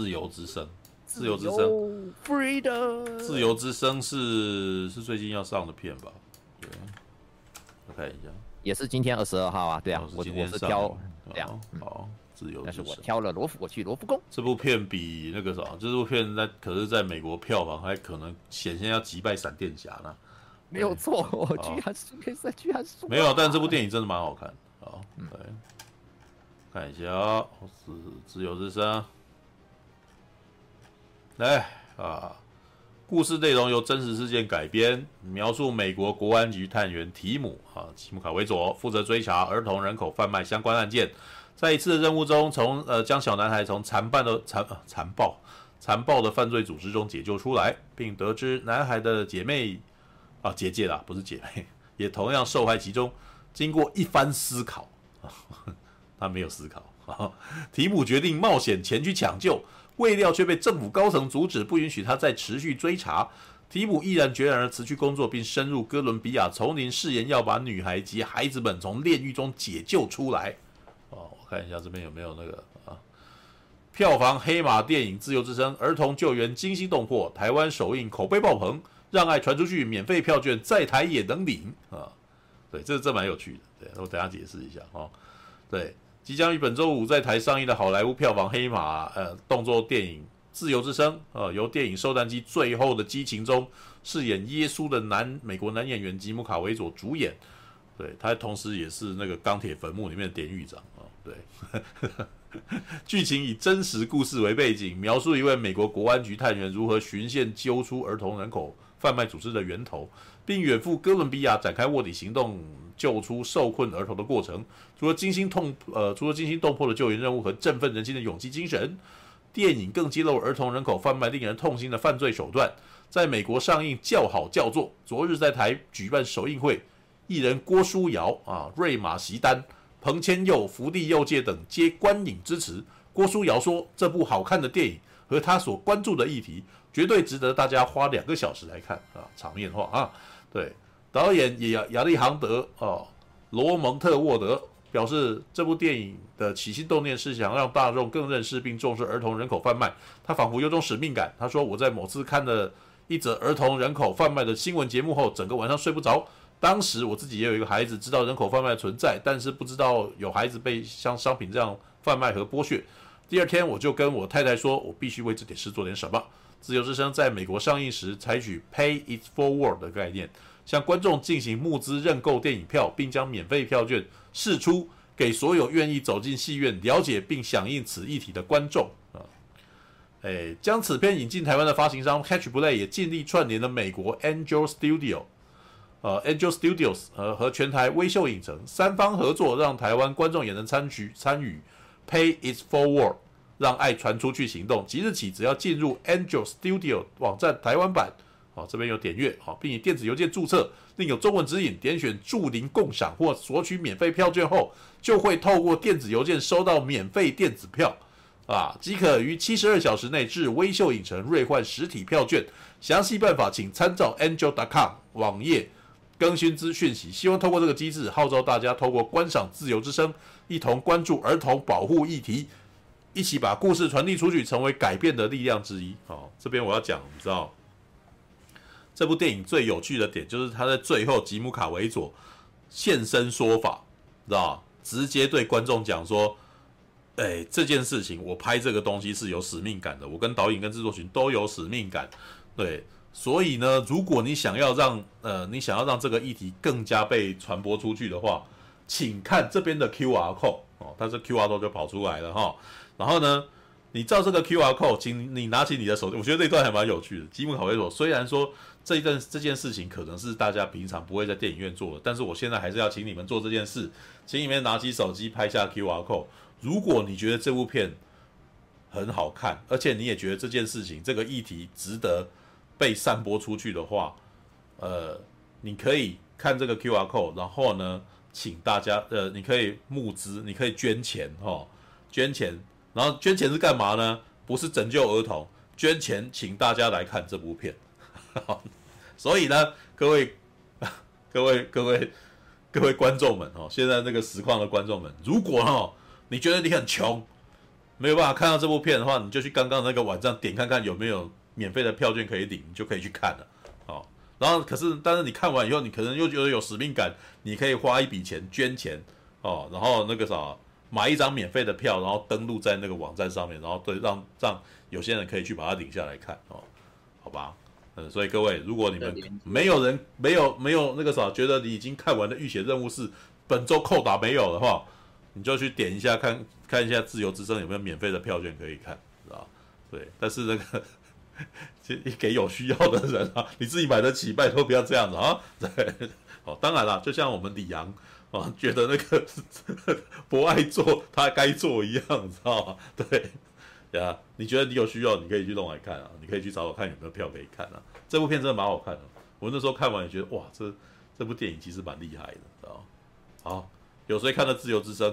自由之声，自由之声，Freedom。自由之声是是最近要上的片吧？对，我看一下，也是今天二十二号啊。对啊，我、哦、我是挑这样。好，自由之声。但是我挑了罗浮，我去罗浮宫。这部片比那个什么，这部片在可是在美国票房还可能显现要击败闪电侠呢。没有错，我居然输，居然 输。没有，但这部电影真的蛮好看。好，对，看一下啊，是自由之声。来啊！故事内容由真实事件改编，描述美国国安局探员提姆啊，提姆卡维佐负责追查儿童人口贩卖相关案件，在一次的任务中从，呃将小男孩从残暴的残残暴残暴的犯罪组织中解救出来，并得知男孩的姐妹啊姐姐啦，不是姐妹，也同样受害其中。经过一番思考，啊、他没有思考，啊、提姆决定冒险前去抢救。未料却被政府高层阻止，不允许他再持续追查。提姆毅然决然地辞去工作，并深入哥伦比亚丛林，誓言要把女孩及孩子们从炼狱中解救出来。哦，我看一下这边有没有那个啊？票房黑马电影《自由之声》儿童救援惊心动魄，台湾首映口碑爆棚，让爱传出去，免费票券在台也能领啊！对，这这蛮有趣的。对，我等下解释一下哦。对。即将于本周五在台上映的好莱坞票房黑马，呃，动作电影《自由之声》呃，由电影《兽战机：最后的激情》中饰演耶稣的男美国男演员吉姆·卡维佐主演，对，他同时也是那个《钢铁坟墓》里面的典狱长啊、哦。对，剧情以真实故事为背景，描述一位美国国安局探员如何循线揪出儿童人口贩卖组织的源头，并远赴哥伦比亚展开卧底行动。救出受困儿童的过程，除了惊心痛呃，除了惊心动魄的救援任务和振奋人心的勇气精神，电影更揭露儿童人口贩卖令人痛心的犯罪手段。在美国上映叫好叫座，昨日在台举办首映会，艺人郭书瑶啊、瑞玛席丹、彭千佑、福地佑介等皆观影支持。郭书瑶说：“这部好看的电影和他所关注的议题，绝对值得大家花两个小时来看啊！”场面话啊，对。导演亚亚历杭德哦，罗蒙特沃德表示，这部电影的起心动念是想让大众更认识并重视儿童人口贩卖。他仿佛有种使命感。他说：“我在某次看了一则儿童人口贩卖的新闻节目后，整个晚上睡不着。当时我自己也有一个孩子，知道人口贩卖存在，但是不知道有孩子被像商品这样贩卖和剥削。第二天，我就跟我太太说，我必须为这点事做点什么。自由之声在美国上映时，采取 Pay It Forward 的概念。”向观众进行募资认购电影票，并将免费票券释出给所有愿意走进戏院了解并响应此议题的观众啊！诶，将此片引进台湾的发行商 Catch Play 也尽力串联了美国 Angel Studio，呃 Angel Studios 和和全台微秀影城三方合作，让台湾观众也能参与参与 Pay It Forward，让爱传出去行动。即日起，只要进入 Angel Studio 网站台湾版。这边有点阅，好，并以电子邮件注册，另有中文指引。点选助领共享或索取免费票券后，就会透过电子邮件收到免费电子票。啊，即可于七十二小时内至微秀影城兑换实体票券。详细办法请参照 angel.com 网页更新资讯息。希望透过这个机制，号召大家透过观赏自由之声，一同关注儿童保护议题，一起把故事传递出去，成为改变的力量之一。好，这边我要讲，你知道，这部电影最有趣的点就是他在最后吉姆卡维佐现身说法，知道直接对观众讲说。哎，这件事情我拍这个东西是有使命感的，我跟导演跟制作群都有使命感，对，所以呢，如果你想要让呃，你想要让这个议题更加被传播出去的话，请看这边的 QR code 哦，它是 QR code 就跑出来了哈，然后呢，你照这个 QR code，请你拿起你的手机，我觉得这一段还蛮有趣的。吉姆卡维佐虽然说这一段这件事情可能是大家平常不会在电影院做的，但是我现在还是要请你们做这件事，请你们拿起手机拍下 QR code。如果你觉得这部片很好看，而且你也觉得这件事情、这个议题值得被散播出去的话，呃，你可以看这个 QR code，然后呢，请大家，呃，你可以募资，你可以捐钱，哈，捐钱，然后捐钱是干嘛呢？不是拯救儿童，捐钱请大家来看这部片。所以呢，各位、各位、各位、各位观众们，哦，现在这个实况的观众们，如果哈。你觉得你很穷，没有办法看到这部片的话，你就去刚刚那个网站点看看有没有免费的票券可以领，你就可以去看了。哦，然后可是，但是你看完以后，你可能又觉得有使命感，你可以花一笔钱捐钱，哦，然后那个啥，买一张免费的票，然后登录在那个网站上面，然后对，让让有些人可以去把它领下来看，哦，好吧，嗯，所以各位，如果你们没有人没有没有那个啥，觉得你已经看完的浴血任务是本周扣打没有的话。你就去点一下看，看一下自由之声有没有免费的票券可以看，知道对，但是那个，其实给有需要的人啊，你自己买得起，拜托不要这样子啊。对，哦，当然了，就像我们李阳啊，觉得那个 不爱做他该做一样，你知道吗？对，呀，你觉得你有需要，你可以去弄来看啊，你可以去找我看有没有票可以看啊。这部片真的蛮好看的，我那时候看完也觉得哇，这这部电影其实蛮厉害的，知道好。有谁看了《自由之声》？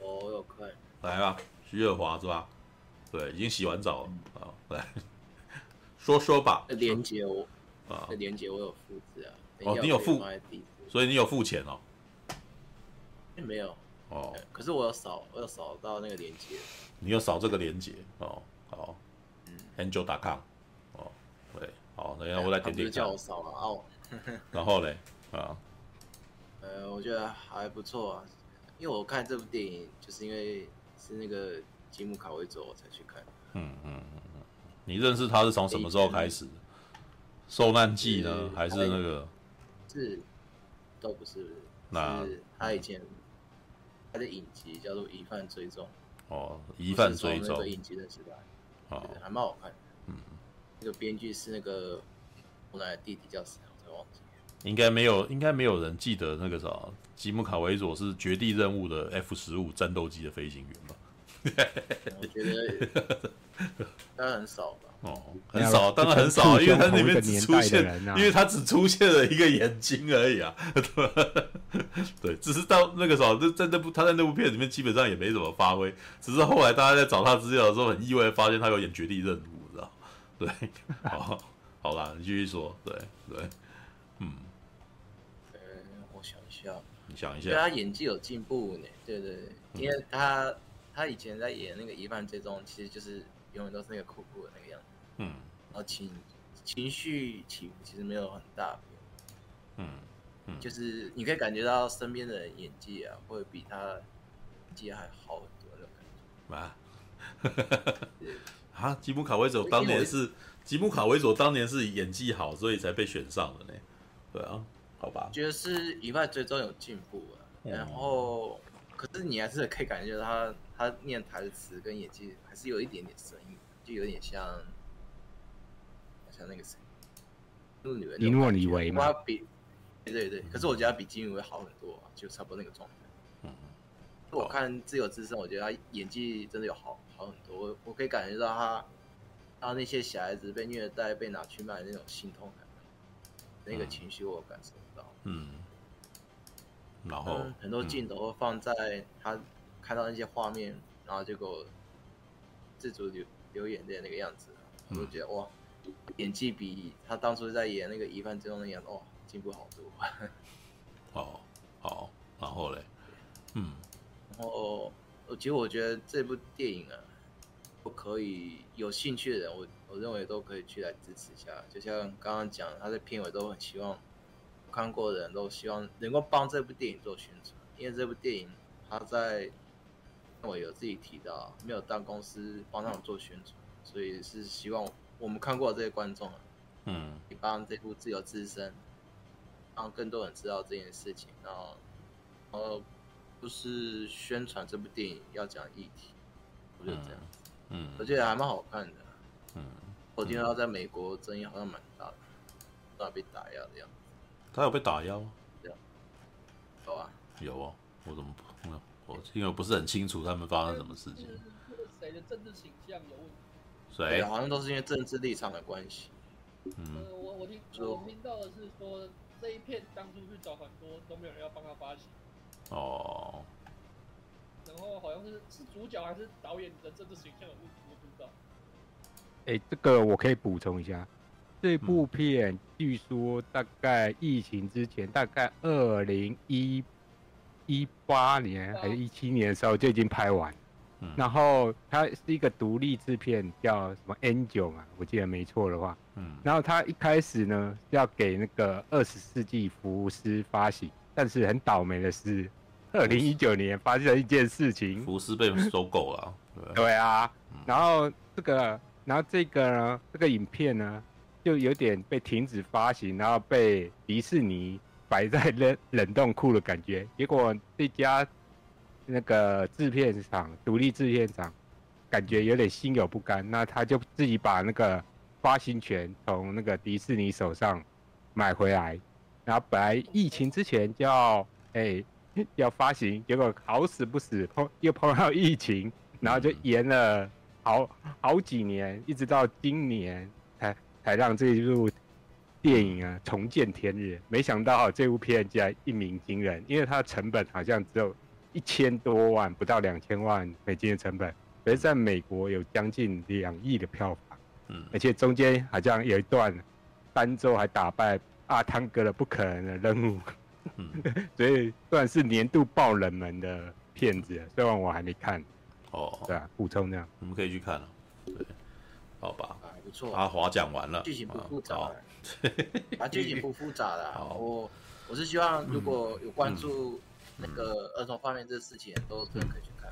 我有看。来吧，徐月华是吧？对，已经洗完澡了啊。来，说说吧。连接我啊，连接我有复制啊。哦，你有付，所以你有付钱哦。没有哦，可是我有扫，我有扫到那个连接。你有扫这个连接哦？好，嗯，Angel.com 哦，对，好，等一下我来点点。叫我扫了哦。然后嘞，啊。呃，我觉得还不错啊，因为我看这部电影，就是因为是那个吉姆卡维佐我才去看。嗯嗯嗯嗯，你认识他是从什么时候开始？受难记呢，还是那个？是，都不是。那他以前他的影集叫做《疑犯追踪》。哦，疑犯追踪。那个影集的时代，哦，还蛮好看的。嗯，那个编剧是那个我奶奶弟弟叫谁？我才忘记。应该没有，应该没有人记得那个啥，吉姆卡维佐是绝地任务的 F 十五战斗机的飞行员吧？我觉得 当然很少吧。哦，很少，当然很少，因为他里面只出现，因为他只出现了一个眼睛而已啊。对，只是到那个时候，在那部他在那部片里面基本上也没怎么发挥，只是后来大家在找他资料的时候，很意外发现他有演绝地任务，知道？对，好，好啦，你继续说，对对，嗯。我想一下你想一下，对他演技有进步呢，对对对，因为他、嗯、他以前在演那个疑犯追踪，其实就是永远都是那个酷酷的那个嗯，然后情情绪起伏其实没有很大，嗯嗯，就是你可以感觉到身边的人演技啊，会比他演技还好很多那种感觉。啊，啊，吉姆卡维佐当年是吉姆卡维佐当年是演技好，所以才被选上的呢，对啊。好吧，觉得是以外最终有进步啊，然后，可是你还是可以感觉到他他念台词跟演技还是有一点点声音，就有点像像那个谁，那个女人，林若以为吗？比对对对，可是我觉得他比金宇威好很多，啊就差不多那个状态。嗯，我看自由之声，我觉得他演技真的有好好很多，我我可以感觉到他他那些小孩子被虐待、被拿去卖的那种心痛感，那个情绪我感受不到。嗯，然后、嗯、很多镜头会放在他看到那些画面，然后结果自主流流眼泪那个样子，我就觉得哇，演技比他当初在演那个疑犯之中那样子，哇，进步好多。哦，好，然后嘞，嗯，然后其实我觉得这部电影啊，我可以有兴趣的人，我我认为都可以去来支持一下。就像刚刚讲，他在片尾都很希望看过的人都希望能够帮这部电影做宣传，因为这部电影他在我有自己提到，没有当公司帮他们做宣传，所以是希望我们看过的这些观众啊，嗯，你帮这部自由之声。让更多人知道这件事情，然后，然后不是宣传这部电影要讲议题，我觉得这样子，嗯，我觉得还蛮好看的，嗯，我听到在美国争议好像蛮大的，都要被打压的样子。他有被打压吗？有啊，有啊，我怎么不？我因为我不是很清楚他们发生什么事情。谁的政治倾向有问题？谁？好像都是因为政治立场的关系。嗯，我我听我听到的是说。这一片当初去找很多都没有人要帮他发行哦，然后好像是是主角还是导演的政治形象有问题，我不知道。哎，这个我可以补充一下，这部片据说大概疫情之前，大概二零一一八年还是一七年的时候就已经拍完。然后它是一个独立制片，叫什么 Angel 嘛，我记得没错的话。嗯。然后他一开始呢要给那个二十世纪福斯发行，但是很倒霉的是，二零一九年发生了一件事情，福斯被收购了。对，对啊。然后这个，然后这个呢，这个影片呢，就有点被停止发行，然后被迪士尼摆在冷冷冻库的感觉。结果这家。那个制片厂，独立制片厂，感觉有点心有不甘，那他就自己把那个发行权从那个迪士尼手上买回来，然后本来疫情之前就要哎要发行，结果好死不死碰又碰到疫情，然后就延了好好几年，一直到今年才才让这一部电影啊重见天日。没想到这部片竟然一鸣惊人，因为它的成本好像只有。一千多万，不到两千万美金的成本，可是在美国有将近两亿的票房，嗯，而且中间好像有一段单周还打败阿汤哥的不可能的任务，嗯，所以算是年度爆冷门的片子，虽然我还没看，哦，对啊，补充这样，我们可以去看了，对，好吧，还不错，阿华讲完了，剧情不复杂，啊，剧情不复杂的，我我是希望如果有关注。那个儿童方面这事情都真的可以去看，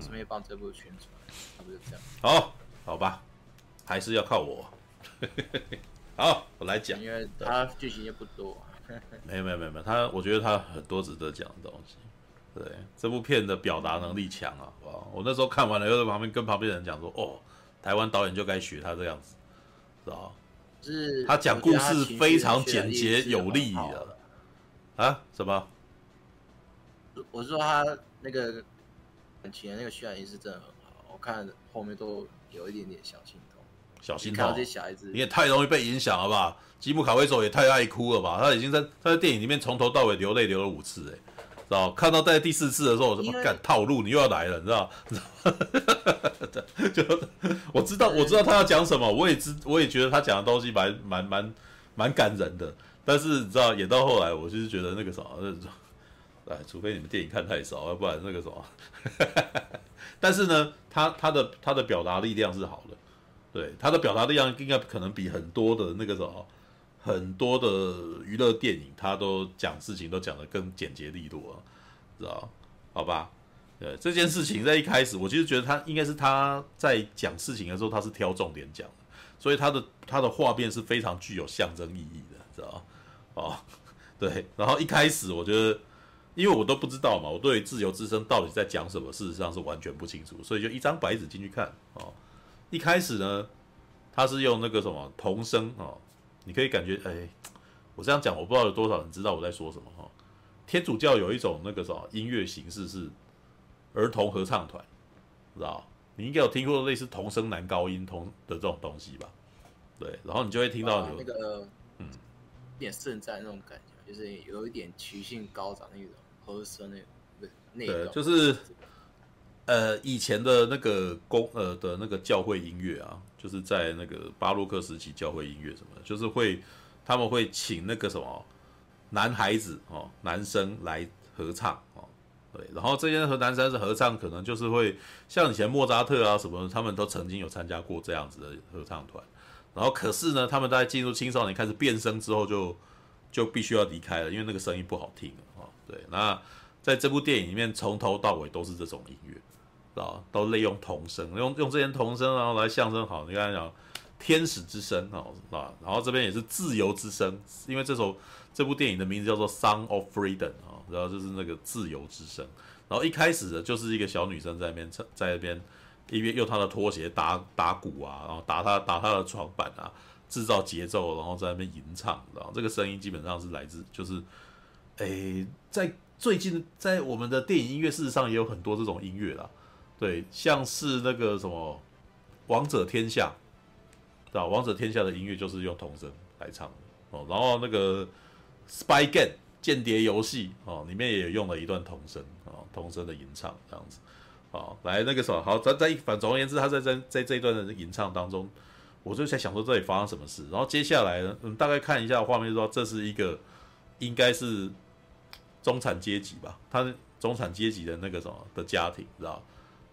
顺便帮这部宣传，差不多这样。好，好吧，还是要靠我。好，我来讲，因为他剧情也不多。没有没有没有没有，他我觉得他很多值得讲的东西。对，这部片的表达能力强啊，哇！我那时候看完了，又在旁边跟旁边人讲说，哦，台湾导演就该学他这样子，知道是他讲故事非常简洁有力的。啊？什么？我是说他那个感情的那个渲染意识真的很好，我看后面都有一点点小心痛。小心痛，这些小孩子你也太容易被影响了吧？吉姆卡维佐也太爱哭了吧？他已经在他在电影里面从头到尾流泪流了五次，哎，知道？看到在第四次的时候，我怎么敢套路？你又要来了，你知道？就我知道，我知道他要讲什么，我也知，我也觉得他讲的东西蛮蛮蛮蛮感人的。但是你知道，演到后来，我就是觉得那个什么。哎，除非你们电影看太少，要不然那个什么。但是呢，他他的他的表达力量是好的，对他的表达力量应该可能比很多的那个什么，很多的娱乐电影，他都讲事情都讲得更简洁利落，知道？好吧？对这件事情在一开始，我其实觉得他应该是他在讲事情的时候，他是挑重点讲的，所以他的他的画面是非常具有象征意义的，知道？哦，对，然后一开始我觉得。因为我都不知道嘛，我对自由之声到底在讲什么，事实上是完全不清楚，所以就一张白纸进去看哦。一开始呢，他是用那个什么童声哦，你可以感觉哎，我这样讲，我不知道有多少人知道我在说什么哈、哦。天主教有一种那个什么音乐形式是儿童合唱团，知道？你应该有听过类似童声男高音童的这种东西吧？对，然后你就会听到有、啊、那个嗯，有点圣战那种感觉，就是有一点曲性高涨那种。和声那个那个，对，就是，呃，以前的那个公呃的那个教会音乐啊，就是在那个巴洛克时期教会音乐什么的，就是会他们会请那个什么男孩子哦，男生来合唱哦，对，然后这些和男生是合唱，可能就是会像以前莫扎特啊什么，他们都曾经有参加过这样子的合唱团，然后可是呢，他们在进入青少年开始变声之后就，就就必须要离开了，因为那个声音不好听啊，对，那在这部电影里面从头到尾都是这种音乐。啊，都利用童声，用用这些童声，然后来象征好。你刚才讲天使之声啊，啊，然后这边也是自由之声，因为这首这部电影的名字叫做《Song of Freedom》啊，然后就是那个自由之声。然后一开始的就是一个小女生在那边，在那边一边用她的拖鞋打打鼓啊，然后打她打她的床板啊，制造节奏，然后在那边吟唱。然后这个声音基本上是来自，就是诶，在最近在我们的电影音乐，事实上也有很多这种音乐啦。对，像是那个什么《王者天下》，知道《王者天下》的音乐就是用童声来唱哦。然后那个《Spy Game》间谍游戏哦，里面也用了一段童声哦，童声的吟唱这样子。哦，来那个什么，好，在在反总而言之，他在在在这一段的吟唱当中，我就在想说这里发生什么事。然后接下来呢，嗯，大概看一下画面，说这是一个应该是中产阶级吧，他是中产阶级的那个什么的家庭，知道。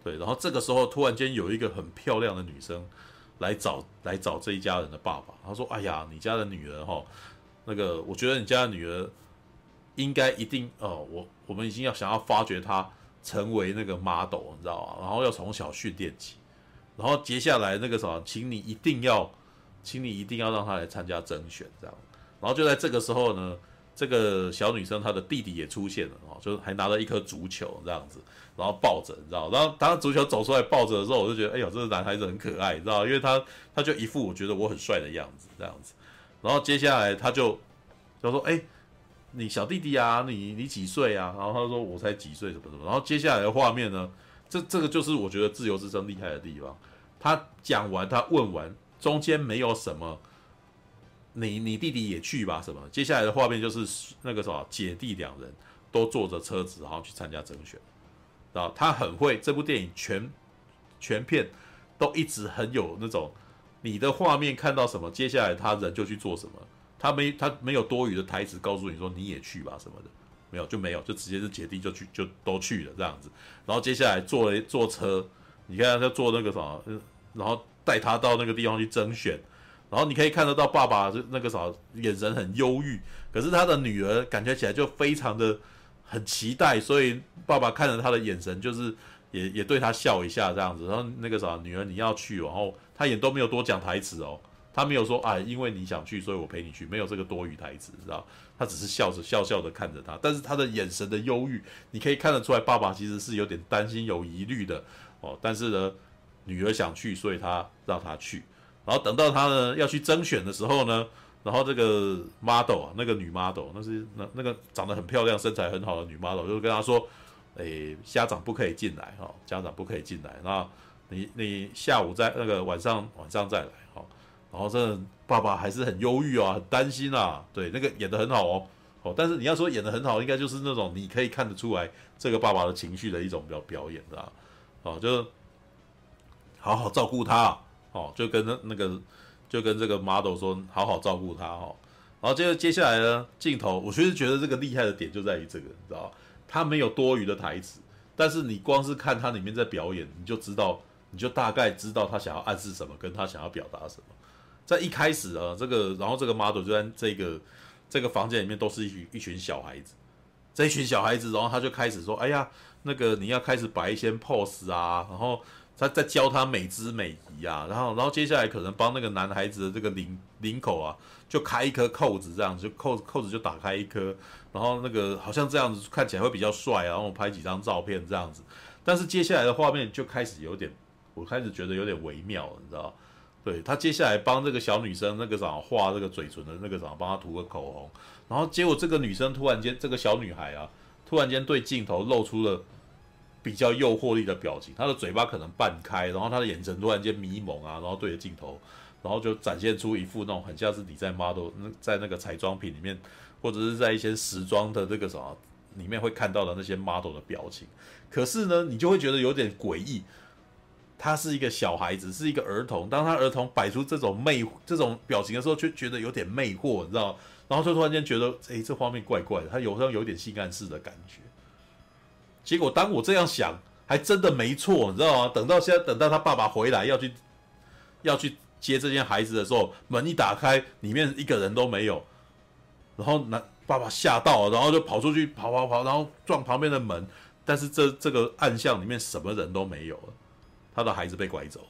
对，然后这个时候突然间有一个很漂亮的女生来找来找这一家人的爸爸，他说：“哎呀，你家的女儿哈，那个我觉得你家的女儿应该一定哦，我我们已经要想要发掘她成为那个 model，你知道吗？然后要从小训练起，然后接下来那个什么，请你一定要，请你一定要让他来参加甄选，这样。然后就在这个时候呢。”这个小女生她的弟弟也出现了哦，就是还拿了一颗足球这样子，然后抱着，你知道，然后当足球走出来抱着的时候，我就觉得，哎呦，这个男孩子很可爱，你知道，因为他他就一副我觉得我很帅的样子这样子，然后接下来他就就说，哎，你小弟弟啊，你你几岁啊？然后他说我才几岁什么什么，然后接下来的画面呢，这这个就是我觉得自由之声厉害的地方，他讲完他问完，中间没有什么。你你弟弟也去吧？什么？接下来的画面就是那个什么姐弟两人都坐着车子，然后去参加甄选。然后他很会，这部电影全全片都一直很有那种你的画面看到什么，接下来他人就去做什么。他没他没有多余的台词告诉你说你也去吧什么的，没有就没有，就直接是姐弟就去就都去了这样子。然后接下来坐了坐车，你看他坐那个什么，然后带他到那个地方去甄选。然后你可以看得到爸爸就那个啥眼神很忧郁，可是他的女儿感觉起来就非常的很期待，所以爸爸看着他的眼神就是也也对他笑一下这样子。然后那个啥女儿你要去，然后他也都没有多讲台词哦，他没有说啊因为你想去所以我陪你去，没有这个多余台词知道？他只是笑着笑笑的看着他，但是他的眼神的忧郁你可以看得出来，爸爸其实是有点担心有疑虑的哦。但是呢，女儿想去，所以他让他去。然后等到他呢要去征选的时候呢，然后这个 model 啊，那个女 model，那是那那个长得很漂亮、身材很好的女 model，就跟他说：“诶，家长不可以进来哈，家长不可以进来。那你你下午在那个晚上晚上再来哈。”然后这爸爸还是很忧郁啊，很担心啊。对，那个演得很好哦，哦，但是你要说演得很好，应该就是那种你可以看得出来这个爸爸的情绪的一种表表演的啊，哦，就好好照顾他。哦，就跟那那个，就跟这个 model 说，好好照顾他哦。然后接着接下来呢，镜头，我其实觉得这个厉害的点就在于这个，你知道他没有多余的台词，但是你光是看他里面在表演，你就知道，你就大概知道他想要暗示什么，跟他想要表达什么。在一开始啊，这个，然后这个 model 就在这个这个房间里面，都是一群一群小孩子，这一群小孩子，然后他就开始说，哎呀，那个你要开始摆一些 pose 啊，然后。他在教他美姿美仪啊，然后，然后接下来可能帮那个男孩子的这个领领口啊，就开一颗扣子，这样子就扣扣子就打开一颗，然后那个好像这样子看起来会比较帅啊，然后拍几张照片这样子。但是接下来的画面就开始有点，我开始觉得有点微妙，你知道？对，他接下来帮这个小女生那个啥画这个嘴唇的那个啥，帮她涂个口红，然后结果这个女生突然间，这个小女孩啊，突然间对镜头露出了。比较诱惑力的表情，她的嘴巴可能半开，然后她的眼神突然间迷蒙啊，然后对着镜头，然后就展现出一副那种很像是你在 model 那在那个彩妆品里面，或者是在一些时装的这个什么里面会看到的那些 model 的表情，可是呢，你就会觉得有点诡异。他是一个小孩子，是一个儿童。当他儿童摆出这种魅这种表情的时候，却觉得有点魅惑，你知道？然后就突然间觉得，哎，这画面怪怪的，他有时候有点性暗示的感觉。结果当我这样想，还真的没错，你知道吗？等到现在，等到他爸爸回来要去要去接这件孩子的时候，门一打开，里面一个人都没有。然后男爸爸吓到了，然后就跑出去，跑跑跑，然后撞旁边的门。但是这这个暗巷里面什么人都没有了。他的孩子被拐走，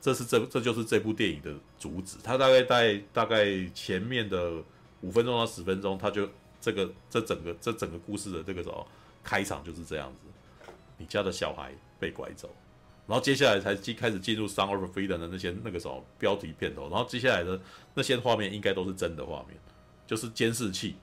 这是这这就是这部电影的主旨。他大概在大概前面的五分钟到十分钟，他就这个这整个这整个故事的这个什么开场就是这样子。你家的小孩被拐走，然后接下来才进开始进入《Sound of Freedom》的那些那个什么标题片头，然后接下来的那些画面应该都是真的画面，就是监视器。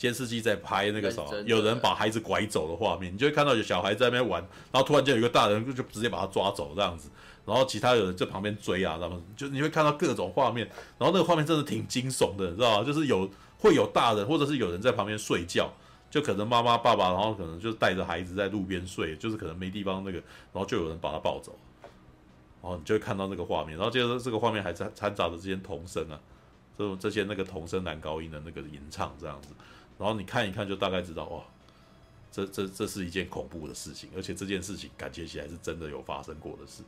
监视器在拍那个什么，有人把孩子拐走的画面，你就会看到有小孩在那边玩，然后突然间有一个大人就直接把他抓走这样子，然后其他有人在旁边追啊，他们就你会看到各种画面，然后那个画面真的挺惊悚的，你知道吗？就是有会有大人或者是有人在旁边睡觉，就可能妈妈爸爸，然后可能就带着孩子在路边睡，就是可能没地方那个，然后就有人把他抱走，然后你就会看到那个画面，然后接着这个画面还掺掺杂着这些童声啊，这种这些那个童声男高音的那个吟唱这样子。然后你看一看，就大概知道哇，这这这是一件恐怖的事情，而且这件事情感觉起来是真的有发生过的事，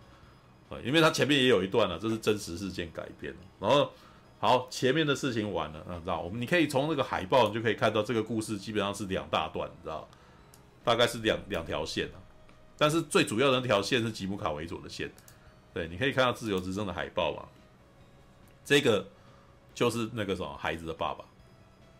啊，因为它前面也有一段了，这是真实事件改编。然后好，前面的事情完了，嗯，知道我们你可以从那个海报你就可以看到这个故事基本上是两大段，你知道，大概是两两条线啊，但是最主要的那条线是吉姆卡维佐的线，对，你可以看到自由之声的海报嘛，这个就是那个什么孩子的爸爸。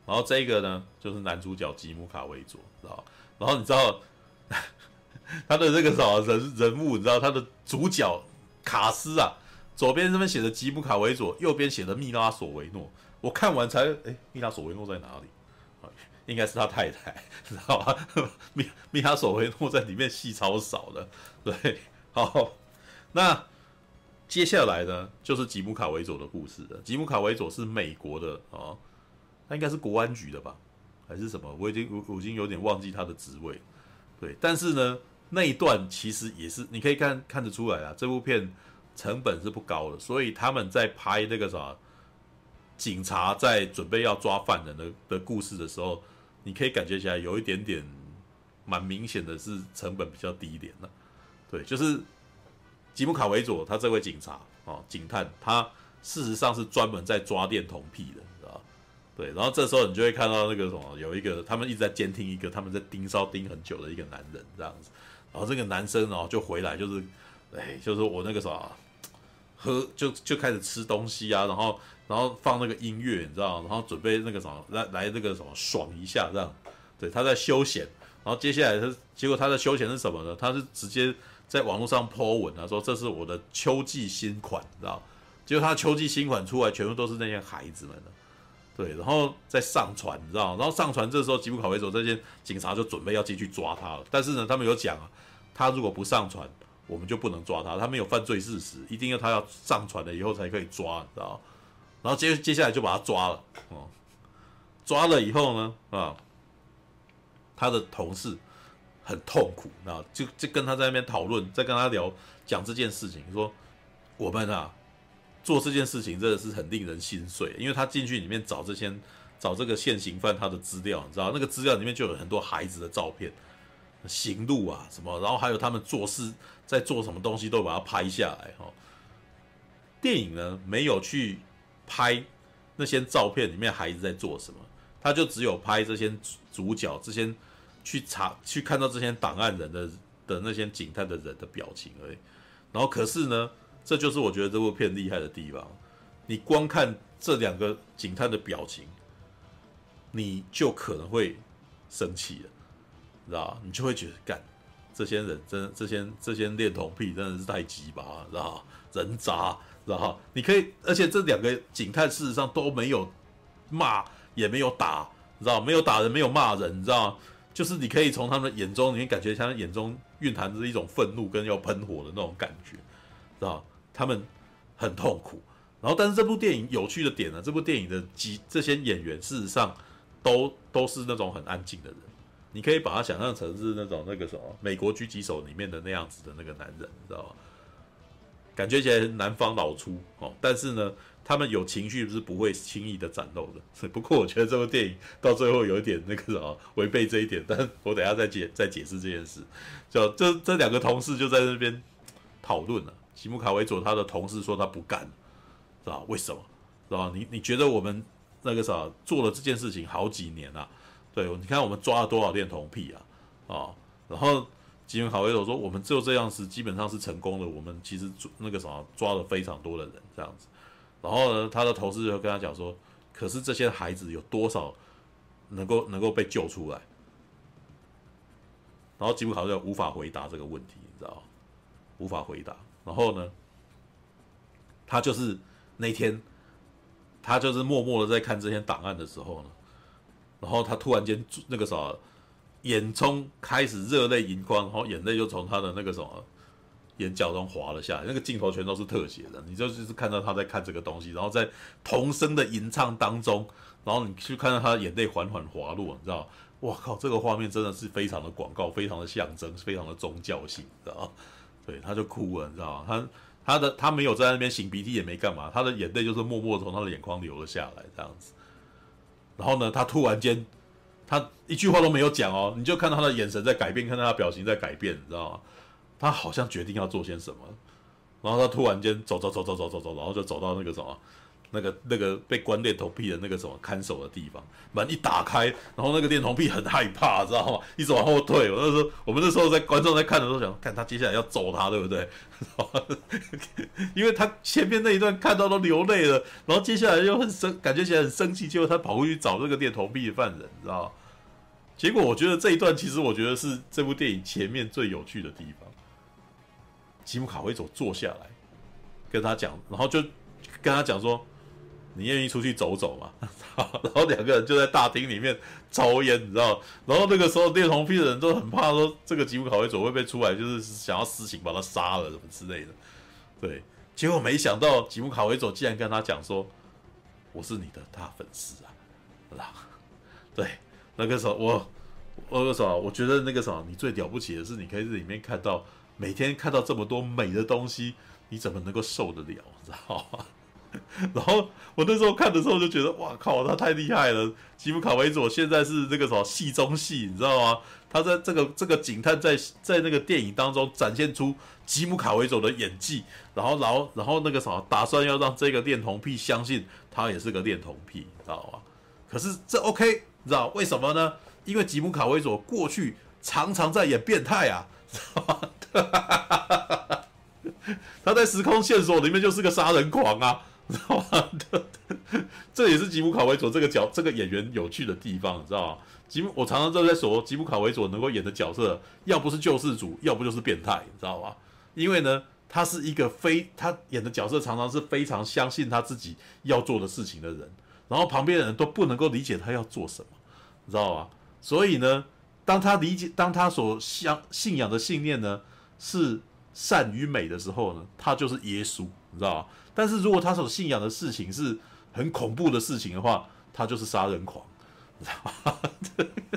然后这个呢，就是男主角吉姆卡维佐，知道？然后你知道 他的这个什么人人物，你知道他的主角卡斯啊，左边这边写的吉姆卡维佐，右边写的密拉索维诺。我看完才哎，密拉索维诺在哪里？应该是他太太，知道吧？密密拉索维诺在里面戏超少的，对。好，那接下来呢，就是吉姆卡维佐的故事了。吉姆卡维佐是美国的啊。应该是国安局的吧，还是什么？我已经我我已经有点忘记他的职位。对，但是呢，那一段其实也是你可以看看得出来啊，这部片成本是不高的，所以他们在拍那个啥，警察在准备要抓犯人的的故事的时候，你可以感觉起来有一点点蛮明显的是成本比较低一点的。对，就是吉姆卡维佐他这位警察哦，警探，他事实上是专门在抓电童癖的。对，然后这时候你就会看到那个什么，有一个他们一直在监听一个他们在盯梢盯很久的一个男人这样子，然后这个男生哦就回来就是，哎，就是我那个啥，喝就就开始吃东西啊，然后然后放那个音乐你知道，然后准备那个什么来来那个什么爽一下这样，对，他在休闲，然后接下来他结果他的休闲是什么呢？他是直接在网络上 po 文啊，说这是我的秋季新款，你知道，结果他秋季新款出来全部都是那些孩子们的。对，然后再上传，你知道？然后上传这时候，吉姆卡维佐这些警察就准备要进去抓他了。但是呢，他们有讲啊，他如果不上传，我们就不能抓他。他没有犯罪事实，一定要他要上传了以后才可以抓，你知道？然后接接下来就把他抓了，哦，抓了以后呢，啊，他的同事很痛苦，啊，就就跟他在那边讨论，在跟他聊讲这件事情，说我们啊。做这件事情真的是很令人心碎，因为他进去里面找这些找这个现行犯他的资料，你知道那个资料里面就有很多孩子的照片、行路啊什么，然后还有他们做事在做什么东西都把它拍下来哈。电影呢没有去拍那些照片里面孩子在做什么，他就只有拍这些主角这些去查去看到这些档案人的的那些警探的人的表情而已，然后可是呢。这就是我觉得这部片厉害的地方。你光看这两个警探的表情，你就可能会生气了，知道？你就会觉得，干这些人真，这些这些恋童癖真的是太鸡巴，知道？人渣，知道？你可以，而且这两个警探事实上都没有骂，也没有打，知道没有打人，没有骂人，你知道？就是你可以从他们眼中，你感觉他们眼中蕴含着一种愤怒跟要喷火的那种感觉，知道他们很痛苦，然后但是这部电影有趣的点呢，这部电影的几这些演员事实上都都是那种很安静的人，你可以把他想象成是那种那个什么美国狙击手里面的那样子的那个男人，你知道吗？感觉起来南方老粗哦，但是呢，他们有情绪是不会轻易的展露的。不过我觉得这部电影到最后有一点那个什么违背这一点，但我等下再解再解释这件事。就这这两个同事就在那边讨论了。吉姆卡维佐他的同事说他不干，知道为什么？知道你你觉得我们那个啥做了这件事情好几年了，对，你看我们抓了多少恋童癖啊？啊，然后。吉姆卡维佐说：“我们就这样子，基本上是成功的。我们其实那个什么抓了非常多的人这样子。然后呢，他的同事就跟他讲说：‘可是这些孩子有多少能够能够被救出来？’然后吉姆卡维佐无法回答这个问题，你知道？无法回答。然后呢，他就是那天，他就是默默的在看这些档案的时候呢，然后他突然间那个啥。”眼中开始热泪盈眶，然后眼泪就从他的那个什么眼角中滑了下来。那个镜头全都是特写的，你就就是看到他在看这个东西，然后在童声的吟唱当中，然后你去看到他眼泪缓缓滑落，你知道？哇靠，这个画面真的是非常的广告，非常的象征，非常的宗教性，你知道？对，他就哭了，你知道吗？他他的他没有在那边擤鼻涕，也没干嘛，他的眼泪就是默默从他的眼眶流了下来，这样子。然后呢，他突然间。他一句话都没有讲哦，你就看到他的眼神在改变，看到他表情在改变，你知道吗？他好像决定要做些什么，然后他突然间走走走走走走走，然后就走到那个什么，那个那个被关恋童癖的那个什么看守的地方，门一打开，然后那个恋童癖很害怕，知道吗？一直往后退。我那时候，我们那时候在观众在看的时候想，看他接下来要揍他，对不对？因为他前面那一段看到都流泪了，然后接下来又很生，感觉起来很生气，结果他跑过去找那个恋童癖的犯人，知道吗？结果我觉得这一段其实我觉得是这部电影前面最有趣的地方。吉姆卡维佐坐下来跟他讲，然后就跟他讲说：“你愿意出去走走吗？” 然后两个人就在大厅里面抽烟，你知道？然后那个时候恋童癖的人都很怕说这个吉姆卡维佐会被出来，就是想要私情把他杀了什么之类的。对，结果没想到吉姆卡维佐竟然跟他讲说：“我是你的大粉丝啊！” 对。那个时候，我，那个时候，我觉得那个时候，你最了不起的是，你可以在里面看到，每天看到这么多美的东西，你怎么能够受得了？你知道吗？然后我那时候看的时候就觉得，哇靠，他太厉害了！吉姆卡维佐现在是那个什么戏中戏，你知道吗？他在这个这个警探在在那个电影当中展现出吉姆卡维佐的演技，然后然后然后那个什么，打算要让这个恋童癖相信他也是个恋童癖，你知道吗？可是这 OK。你知道为什么呢？因为吉姆卡维佐过去常常在演变态啊，知道吗？他在时空线索里面就是个杀人狂啊，知道吗？这也是吉姆卡维佐这个角这个演员有趣的地方，你知道吗？吉姆，我常常都在说，吉姆卡维佐能够演的角色，要不是救世主，要不就是变态，你知道吗？因为呢，他是一个非他演的角色，常常是非常相信他自己要做的事情的人。然后旁边的人都不能够理解他要做什么，你知道吧？所以呢，当他理解，当他所相信仰的信念呢是善与美的时候呢，他就是耶稣，你知道吧？但是如果他所信仰的事情是很恐怖的事情的话，他就是杀人狂，你知道吧？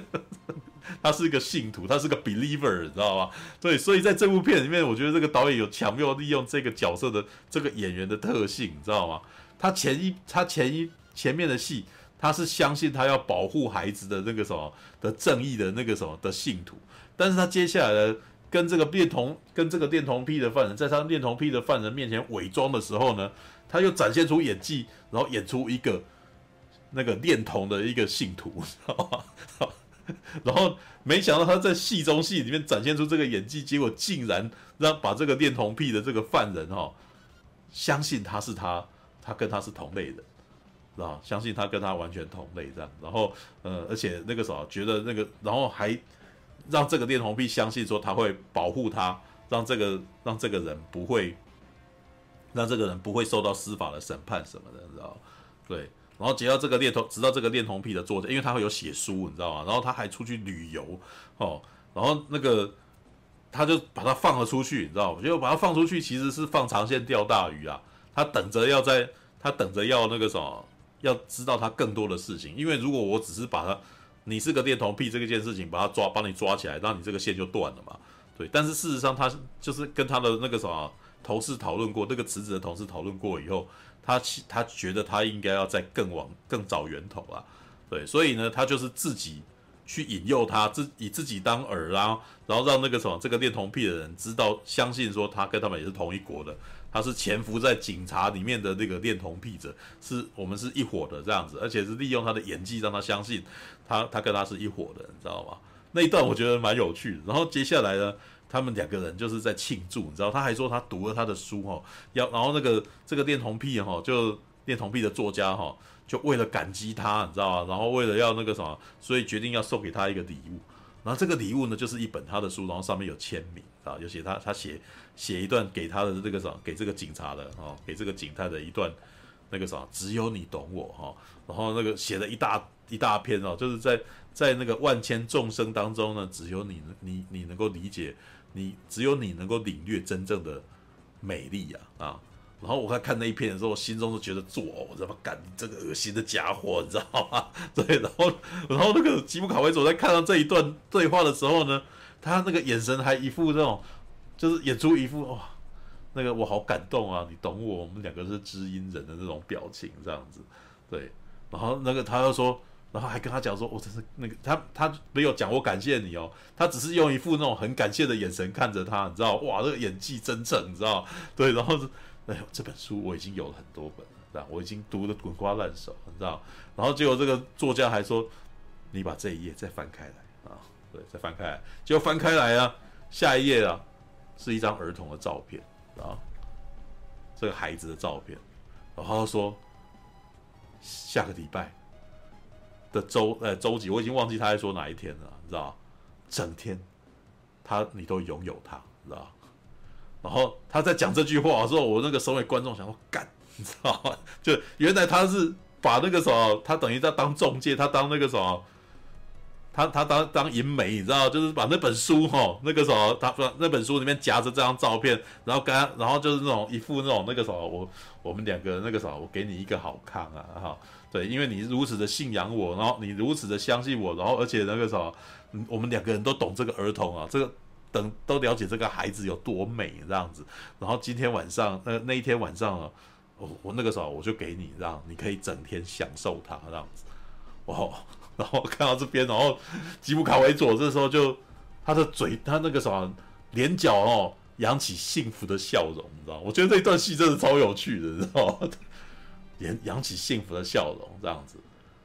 他是一个信徒，他是个 believer，你知道吗？对，所以在这部片里面，我觉得这个导演有巧妙利用这个角色的这个演员的特性，你知道吗？他前一，他前一。前面的戏，他是相信他要保护孩子的那个什么的正义的那个什么的信徒，但是他接下来的跟这个恋童跟这个恋童癖的犯人，在他恋童癖的犯人面前伪装的时候呢，他又展现出演技，然后演出一个那个恋童的一个信徒，知道吗？然后没想到他在戏中戏里面展现出这个演技，结果竟然让把这个恋童癖的这个犯人哈，相信他是他，他跟他是同类的。啊，相信他跟他完全同类这样，然后呃，而且那个时候觉得那个，然后还让这个恋童癖相信说他会保护他，让这个让这个人不会让这个人不会受到司法的审判什么的，你知道？对，然后直到这个恋童，直到这个恋童癖的作者，因为他会有写书，你知道吗？然后他还出去旅游哦，然后那个他就把他放了出去，你知道吗？结果把他放出去其实是放长线钓大鱼啊，他等着要在，他等着要那个什么。要知道他更多的事情，因为如果我只是把他你是个恋童癖这个件事情，把他抓，帮你抓起来，让你这个线就断了嘛。对，但是事实上他就是跟他的那个什么同事讨论过，那个辞职的同事讨论过以后，他他觉得他应该要再更往更找源头啊。对，所以呢，他就是自己去引诱他，自以自己当饵啊，然后让那个什么这个恋童癖的人知道，相信说他跟他们也是同一国的，他是潜伏在警察里面的那个恋童癖者，是我们是一伙的这样子，而且是利用他的演技让他相信他他跟他是一伙的，你知道吗？那一段我觉得蛮有趣的。然后接下来呢，他们两个人就是在庆祝，你知道，他还说他读了他的书哈，要然后那个这个恋童癖哈，就恋童癖的作家哈。就为了感激他，你知道吗？然后为了要那个什么，所以决定要送给他一个礼物。然后这个礼物呢，就是一本他的书，然后上面有签名啊，有写他他写写一段给他的这个什么，给这个警察的啊，给这个警探的一段那个什么，只有你懂我哈。然后那个写了一大一大篇哦，就是在在那个万千众生当中呢，只有你你你能够理解，你只有你能够领略真正的美丽呀啊。然后我在看那一篇的时候，我心中都觉得作呕，怎么干你这个恶心的家伙，你知道吗？对，然后然后那个吉姆卡维佐在看到这一段对话的时候呢，他那个眼神还一副那种，就是演出一副哇，那个我好感动啊，你懂我，我们两个是知音人的那种表情这样子，对，然后那个他又说，然后还跟他讲说，我真是那个他他没有讲我感谢你哦，他只是用一副那种很感谢的眼神看着他，你知道，哇，这个演技真正，你知道，对，然后。哎呦，这本书我已经有了很多本了，这样我已经读得滚瓜烂熟，你知道？然后结果这个作家还说：“你把这一页再翻开来啊，对，再翻开来。”结果翻开来啊，下一页啊是一张儿童的照片啊，这个孩子的照片。然后他说：“下个礼拜的周呃周几，我已经忘记他在说哪一天了，你知道？整天他你都拥有他，你知道？”然后他在讲这句话的时候，我那个身为观众想说干，你知道吗？就原来他是把那个什么，他等于在当中介，他当那个什么，他他当当银媒，你知道，就是把那本书哈，那个什么，他说那本书里面夹着这张照片，然后跟他，然后就是那种一副那种那个什么，我我们两个那个什么，我给你一个好看啊，哈，对，因为你如此的信仰我，然后你如此的相信我，然后而且那个什么，我们两个人都懂这个儿童啊，这个。等都了解这个孩子有多美这样子，然后今天晚上那那一天晚上啊，我我那个时候我就给你，让你可以整天享受它这样子，哦，然后看到这边，然后吉姆卡维佐这时候就他的嘴他那个什么脸角哦扬起幸福的笑容，你知道？我觉得这一段戏真的超有趣的，你知道吗？扬扬起幸福的笑容这样子，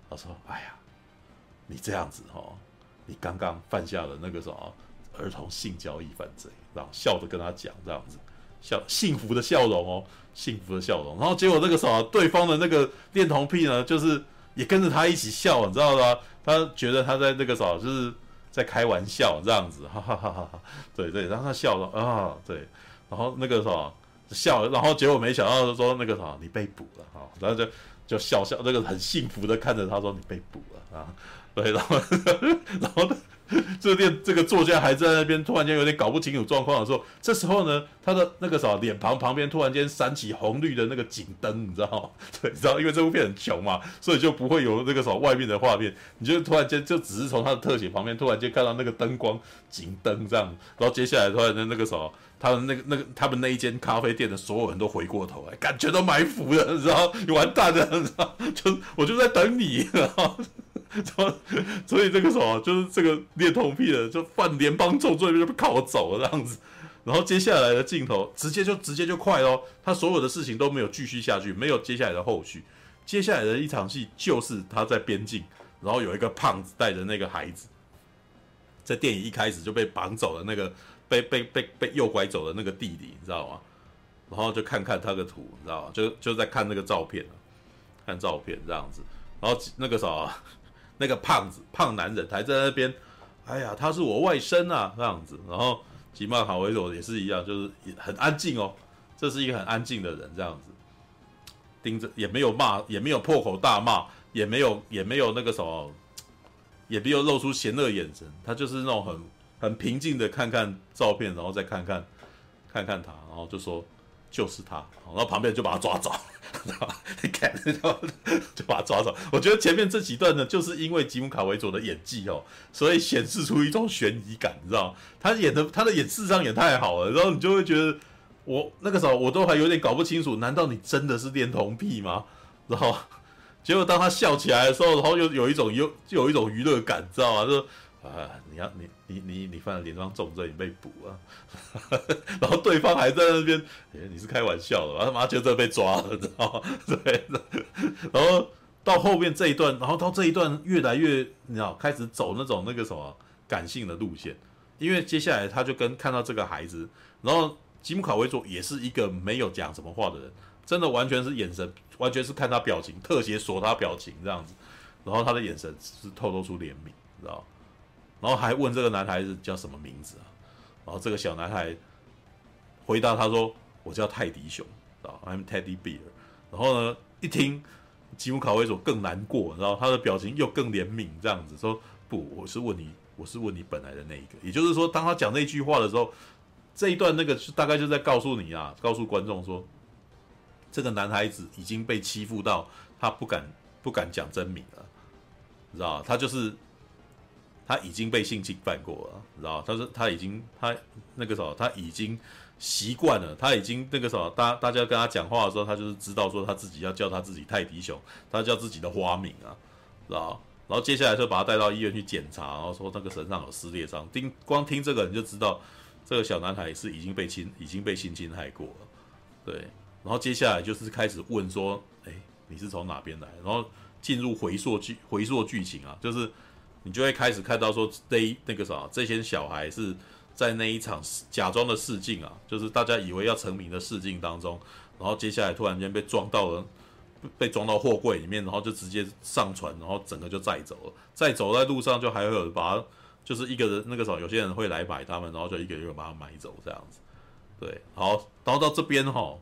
他说：“哎呀，你这样子哦，你刚刚犯下了那个什么。”儿童性交易犯罪，然后笑着跟他讲这样子，笑幸福的笑容哦，幸福的笑容。然后结果那个时候，对方的那个恋童癖呢，就是也跟着他一起笑，你知道吗？他觉得他在那个时候就是在开玩笑这样子，哈哈哈哈哈。对对，然后他笑了啊，对，然后那个时候笑，然后结果没想到说那个什么你被捕了哈，然后就就笑笑，那个很幸福的看着他说你被捕了啊，对，然后 然后。这个店这个作家还在那边，突然间有点搞不清楚状况的时候，这时候呢，他的那个啥脸庞旁边突然间闪起红绿的那个警灯，你知道吗？对，你知道，因为这部片很穷嘛，所以就不会有那个啥外面的画面，你就突然间就只是从他的特写旁边突然间看到那个灯光警灯这样，然后接下来突然间那个啥，他们那个那个他们那一间咖啡店的所有人都回过头来，感觉都埋伏了，你知道，你 完蛋了，你知道，就我就在等你，然后。所所以这个时候就是这个恋童癖的，就犯联邦重罪就被铐走了这样子，然后接下来的镜头直接就直接就快咯，他所有的事情都没有继续下去，没有接下来的后续，接下来的一场戏就是他在边境，然后有一个胖子带着那个孩子，在电影一开始就被绑走了那个被被被被诱拐走的那个弟弟，你知道吗？然后就看看他的图，你知道吗？就就在看那个照片，看照片这样子，然后那个啥。那个胖子胖男人还在那边，哎呀，他是我外甥啊，这样子。然后吉姆卡维佐也是一样，就是很安静哦，这是一个很安静的人，这样子，盯着也没有骂，也没有破口大骂，也没有也没有那个什么，也没有露出嫌恶眼神，他就是那种很很平静的看看照片，然后再看看看看他，然后就说就是他，然后旁边就把他抓走，你看，就把他抓走。我觉得前面这几段呢，就是因为吉姆卡维佐的演技哦，所以显示出一种悬疑感，你知道？他演的他的演事实上也太好了，然后你就会觉得，我那个时候我都还有点搞不清楚，难道你真的是恋童癖吗？然后结果当他笑起来的时候，然后又有一种又有一种娱乐感，你知道吗？就啊，你要你你你你犯了连庄重罪，你被捕啊！然后对方还在那边，哎，你是开玩笑的吧，他妈就这被抓了，知道吗？对，然后到后面这一段，然后到这一段越来越，你知道，开始走那种那个什么感性的路线，因为接下来他就跟看到这个孩子，然后吉姆卡维佐也是一个没有讲什么话的人，真的完全是眼神，完全是看他表情，特写锁他表情这样子，然后他的眼神是透露出怜悯，你知道吗。然后还问这个男孩子叫什么名字啊？然后这个小男孩回答他说：“我叫泰迪熊啊，I'm Teddy Bear。”然后呢，一听吉姆卡维佐更难过，然后他的表情又更怜悯，这样子说：“不，我是问你，我是问你本来的那一个。”也就是说，当他讲那句话的时候，这一段那个大概就在告诉你啊，告诉观众说，这个男孩子已经被欺负到他不敢不敢讲真名了，你知道他就是。他已经被性侵犯过了，知道？他说他已经他那个时候他已经习惯了，他已经那个时候大大家跟他讲话的时候，他就是知道说他自己要叫他自己泰迪熊，他叫自己的花名啊，知道？然后接下来就把他带到医院去检查，然后说那个身上有撕裂伤。听光听这个你就知道，这个小男孩是已经被侵已经被性侵害过了，对。然后接下来就是开始问说，哎，你是从哪边来？然后进入回溯剧回溯剧情啊，就是。你就会开始看到说，这那个啥，这些小孩是在那一场假装的试镜啊，就是大家以为要成名的试镜当中，然后接下来突然间被装到了，被装到货柜里面，然后就直接上船，然后整个就载走了。再走在路上，就还会有把，就是一个人那个时候，有些人会来买他们，然后就一个一个把他买走这样子。对，好，然后到这边哈，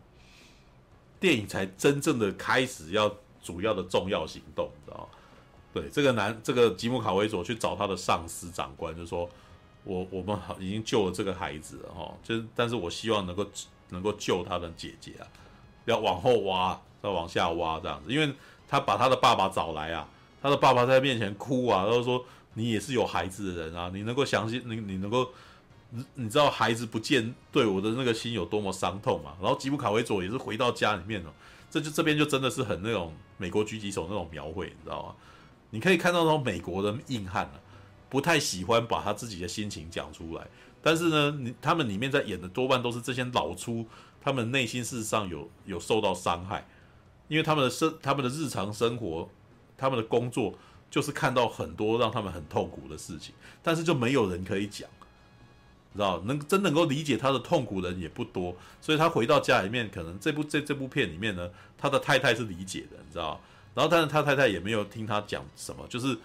电影才真正的开始要主要的重要行动，你知道吗？对，这个男，这个吉姆卡维佐去找他的上司长官，就说：“我我们已经救了这个孩子了哈，就是但是我希望能够能够救他的姐姐啊，要往后挖，再往下挖这样子，因为他把他的爸爸找来啊，他的爸爸在面前哭啊，然后说你也是有孩子的人啊，你能够相信你你能够你你知道孩子不见对我的那个心有多么伤痛嘛？然后吉姆卡维佐也是回到家里面了，这就这边就真的是很那种美国狙击手那种描绘，你知道吗？”你可以看到那种美国的硬汉啊，不太喜欢把他自己的心情讲出来。但是呢，你他们里面在演的多半都是这些老粗，他们内心事实上有有受到伤害，因为他们的生他们的日常生活，他们的工作就是看到很多让他们很痛苦的事情，但是就没有人可以讲，知道能真能够理解他的痛苦的人也不多，所以他回到家里面，可能这部这这部片里面呢，他的太太是理解的，你知道。然后，但是他太太也没有听他讲什么，就是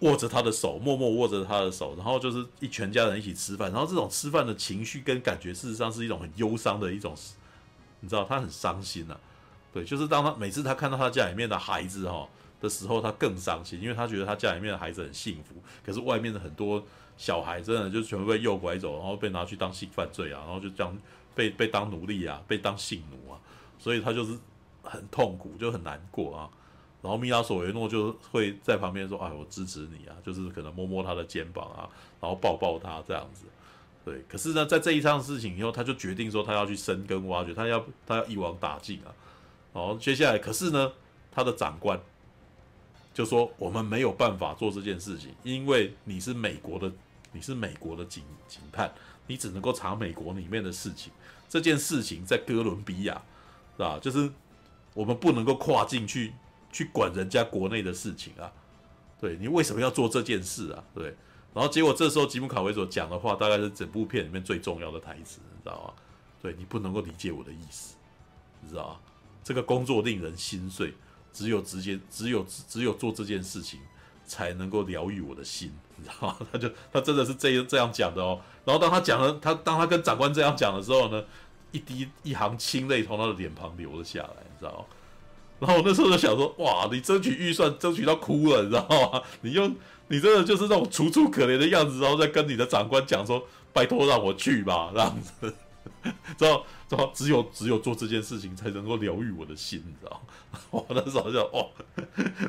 握着他的手，默默握着他的手，然后就是一全家人一起吃饭。然后这种吃饭的情绪跟感觉，事实上是一种很忧伤的一种，你知道，他很伤心、啊。对，就是当他每次他看到他家里面的孩子哈的时候，他更伤心，因为他觉得他家里面的孩子很幸福，可是外面的很多小孩真的就全部被诱拐走，然后被拿去当性犯罪啊，然后就这样被被当奴隶啊，被当性奴啊，所以他就是。很痛苦，就很难过啊。然后米拉索维诺就会在旁边说：“哎，我支持你啊，就是可能摸摸他的肩膀啊，然后抱抱他这样子。”对。可是呢，在这一场事情以后，他就决定说他要去深耕挖掘，他要他要一网打尽啊。然后接下来，可是呢，他的长官就说：“我们没有办法做这件事情，因为你是美国的，你是美国的警警探，你只能够查美国里面的事情。这件事情在哥伦比亚，是吧？就是。”我们不能够跨境去去管人家国内的事情啊，对，你为什么要做这件事啊？对，然后结果这时候吉姆卡维佐讲的话，大概是整部片里面最重要的台词，你知道吗？对，你不能够理解我的意思，你知道吗？这个工作令人心碎，只有直接只有只有做这件事情才能够疗愈我的心，你知道吗？他就他真的是这样这样讲的哦。然后当他讲了他当他跟长官这样讲的时候呢，一滴一行清泪从他的脸庞流了下来。知道，然后我那时候就想说，哇，你争取预算争取到哭了，你知道吗？你用你真的就是那种楚楚可怜的样子，然后再跟你的长官讲说，拜托让我去吧，这样子。知道知道只有只有做这件事情才能够疗愈我的心，你知道吗？我那时候就哇，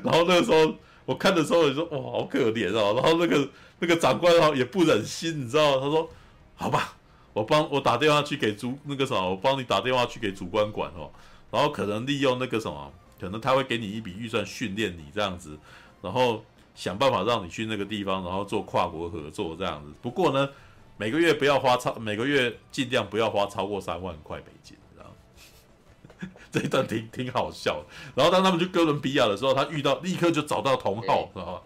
然后那个时候我看的时候也说哇好可怜哦，然后那个那个长官哦也不忍心，你知道他说好吧，我帮我打电话去给主那个什么，我帮你打电话去给主管管哦，然后可能利用那个什么，可能他会给你一笔预算训练你这样子，然后想办法让你去那个地方，然后做跨国合作这样子。不过呢。每个月不要花超，每个月尽量不要花超过三万块美金？这一段挺挺好笑的。然后当他们去哥伦比亚的时候，他遇到立刻就找到同号，知道吗？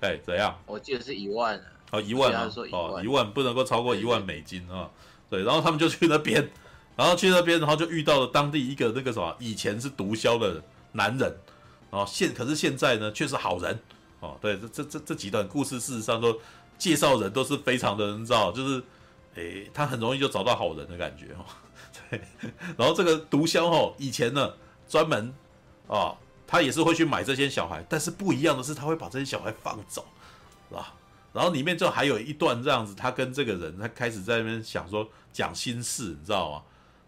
哎，怎样？我记得是一万啊。哦，一万啊！哦，一万不能够超过一万美金啊。对，然后他们就去那边，然后去那边，然后就遇到了当地一个那个什么，以前是毒枭的男人，然后，现可是现在呢却是好人。哦，对，这这这这几段故事事实上都。介绍人都是非常的人知道，就是，诶、他很容易就找到好人的感觉哦。对，然后这个毒枭哦，以前呢专门啊，他也是会去买这些小孩，但是不一样的是，他会把这些小孩放走，是吧？然后里面就还有一段这样子，他跟这个人他开始在那边想说讲心事，你知道吗？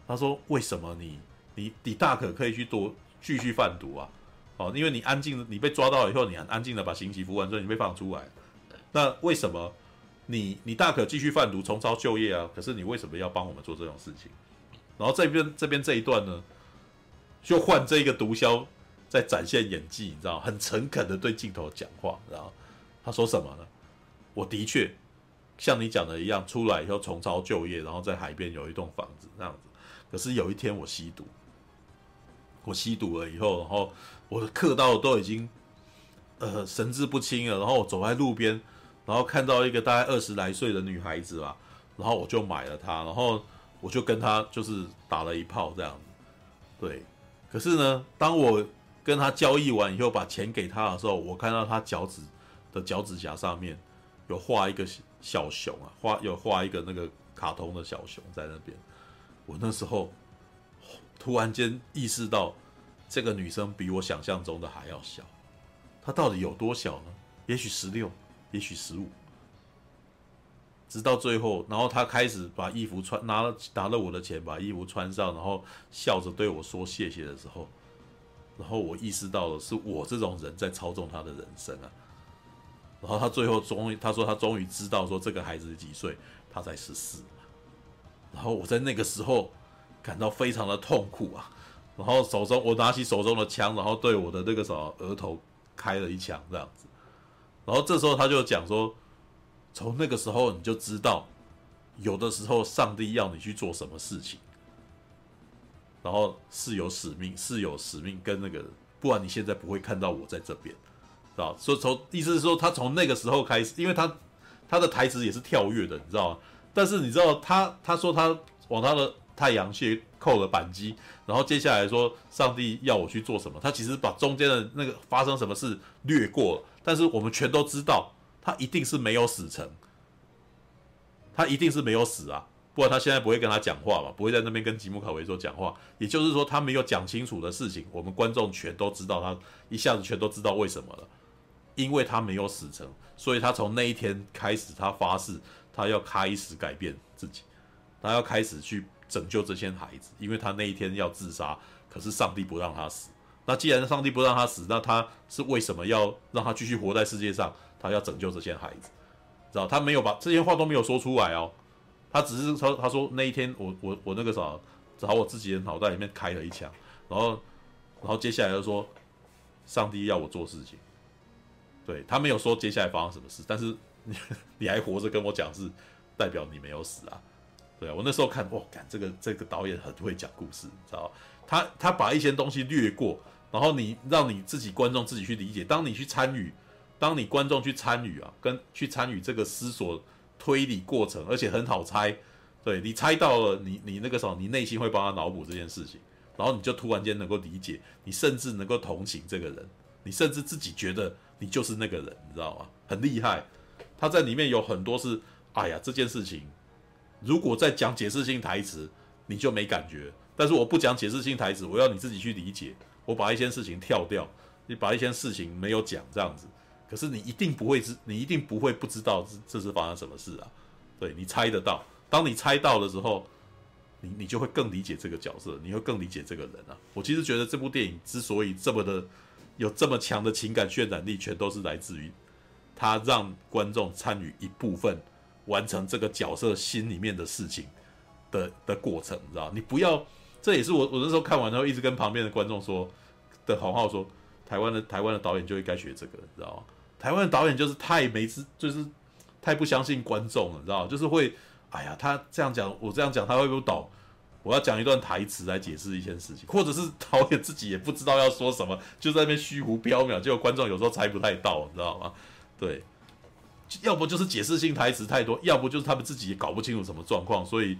他说：“为什么你你你大可可以去多继续贩毒啊？哦，因为你安静，你被抓到以后，你很安静的把刑期服完之后，你被放出来。”那为什么你你大可继续贩毒重操旧业啊？可是你为什么要帮我们做这种事情？然后这边这边这一段呢，就换这个毒枭在展现演技，你知道，很诚恳的对镜头讲话，然后他说什么呢？我的确像你讲的一样，出来以后重操旧业，然后在海边有一栋房子那样子。可是有一天我吸毒，我吸毒了以后，然后我的嗑刀都已经呃神志不清了，然后我走在路边。然后看到一个大概二十来岁的女孩子吧，然后我就买了她，然后我就跟她就是打了一炮这样，对。可是呢，当我跟她交易完以后，把钱给她的时候，我看到她脚趾的脚趾甲上面有画一个小熊啊，画有画一个那个卡通的小熊在那边。我那时候突然间意识到，这个女生比我想象中的还要小。她到底有多小呢？也许十六。也许十五，直到最后，然后他开始把衣服穿，拿了拿了我的钱，把衣服穿上，然后笑着对我说谢谢的时候，然后我意识到了是我这种人在操纵他的人生啊。然后他最后终于他说他终于知道说这个孩子几岁，他才十四。然后我在那个时候感到非常的痛苦啊。然后手中我拿起手中的枪，然后对我的那个什么额头开了一枪，这样子。然后这时候他就讲说，从那个时候你就知道，有的时候上帝要你去做什么事情，然后是有使命，是有使命跟那个，不然你现在不会看到我在这边，知道？所以从意思是说，他从那个时候开始，因为他他的台词也是跳跃的，你知道吗？但是你知道他他说他往他的太阳穴扣了扳机，然后接下来说上帝要我去做什么，他其实把中间的那个发生什么事略过了。但是我们全都知道，他一定是没有死成，他一定是没有死啊，不然他现在不会跟他讲话嘛，不会在那边跟吉姆卡维说讲话。也就是说，他没有讲清楚的事情，我们观众全都知道，他一下子全都知道为什么了，因为他没有死成，所以他从那一天开始，他发誓，他要开始改变自己，他要开始去拯救这些孩子，因为他那一天要自杀，可是上帝不让他死。那既然上帝不让他死，那他是为什么要让他继续活在世界上？他要拯救这些孩子，知道？他没有把这些话都没有说出来哦，他只是说，他说那一天我我我那个啥，朝我自己的脑袋里面开了一枪，然后然后接下来就说，上帝要我做事情，对，他没有说接下来发生什么事，但是你 你还活着跟我讲是代表你没有死啊，对啊，我那时候看，哇，干这个这个导演很会讲故事，你知道？他他把一些东西略过。然后你让你自己观众自己去理解，当你去参与，当你观众去参与啊，跟去参与这个思索推理过程，而且很好猜，对，你猜到了，你你那个时候你内心会帮他脑补这件事情，然后你就突然间能够理解，你甚至能够同情这个人，你甚至自己觉得你就是那个人，你知道吗？很厉害，他在里面有很多是，哎呀，这件事情如果在讲解释性台词，你就没感觉，但是我不讲解释性台词，我要你自己去理解。我把一些事情跳掉，你把一些事情没有讲这样子，可是你一定不会知，你一定不会不知道这这是发生什么事啊？对，你猜得到，当你猜到的时候，你你就会更理解这个角色，你会更理解这个人啊。我其实觉得这部电影之所以这么的有这么强的情感渲染力，全都是来自于他让观众参与一部分完成这个角色心里面的事情的的过程，你知道？你不要，这也是我我那时候看完之后一直跟旁边的观众说的好话，说台湾的台湾的导演就应该学这个，你知道吗？台湾的导演就是太没资，就是太不相信观众了，你知道？就是会。哎呀，他这样讲，我这样讲，他会不会懂？我要讲一段台词来解释一件事情，或者是导演自己也不知道要说什么，就在那边虚无缥缈，结果观众有时候猜不太到，你知道吗？对，要不就是解释性台词太多，要不就是他们自己也搞不清楚什么状况，所以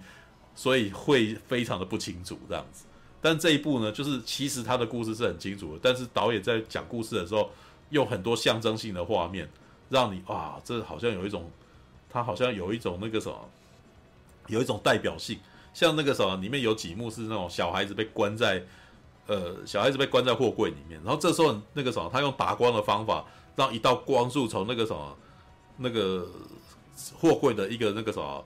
所以会非常的不清楚这样子。但这一部呢，就是其实他的故事是很清楚的，但是导演在讲故事的时候，用很多象征性的画面，让你啊，这好像有一种，他好像有一种那个什么。有一种代表性，像那个什么，里面有几幕是那种小孩子被关在，呃，小孩子被关在货柜里面，然后这时候那个什么，他用打光的方法，让一道光束从那个什么，那个货柜的一个那个什么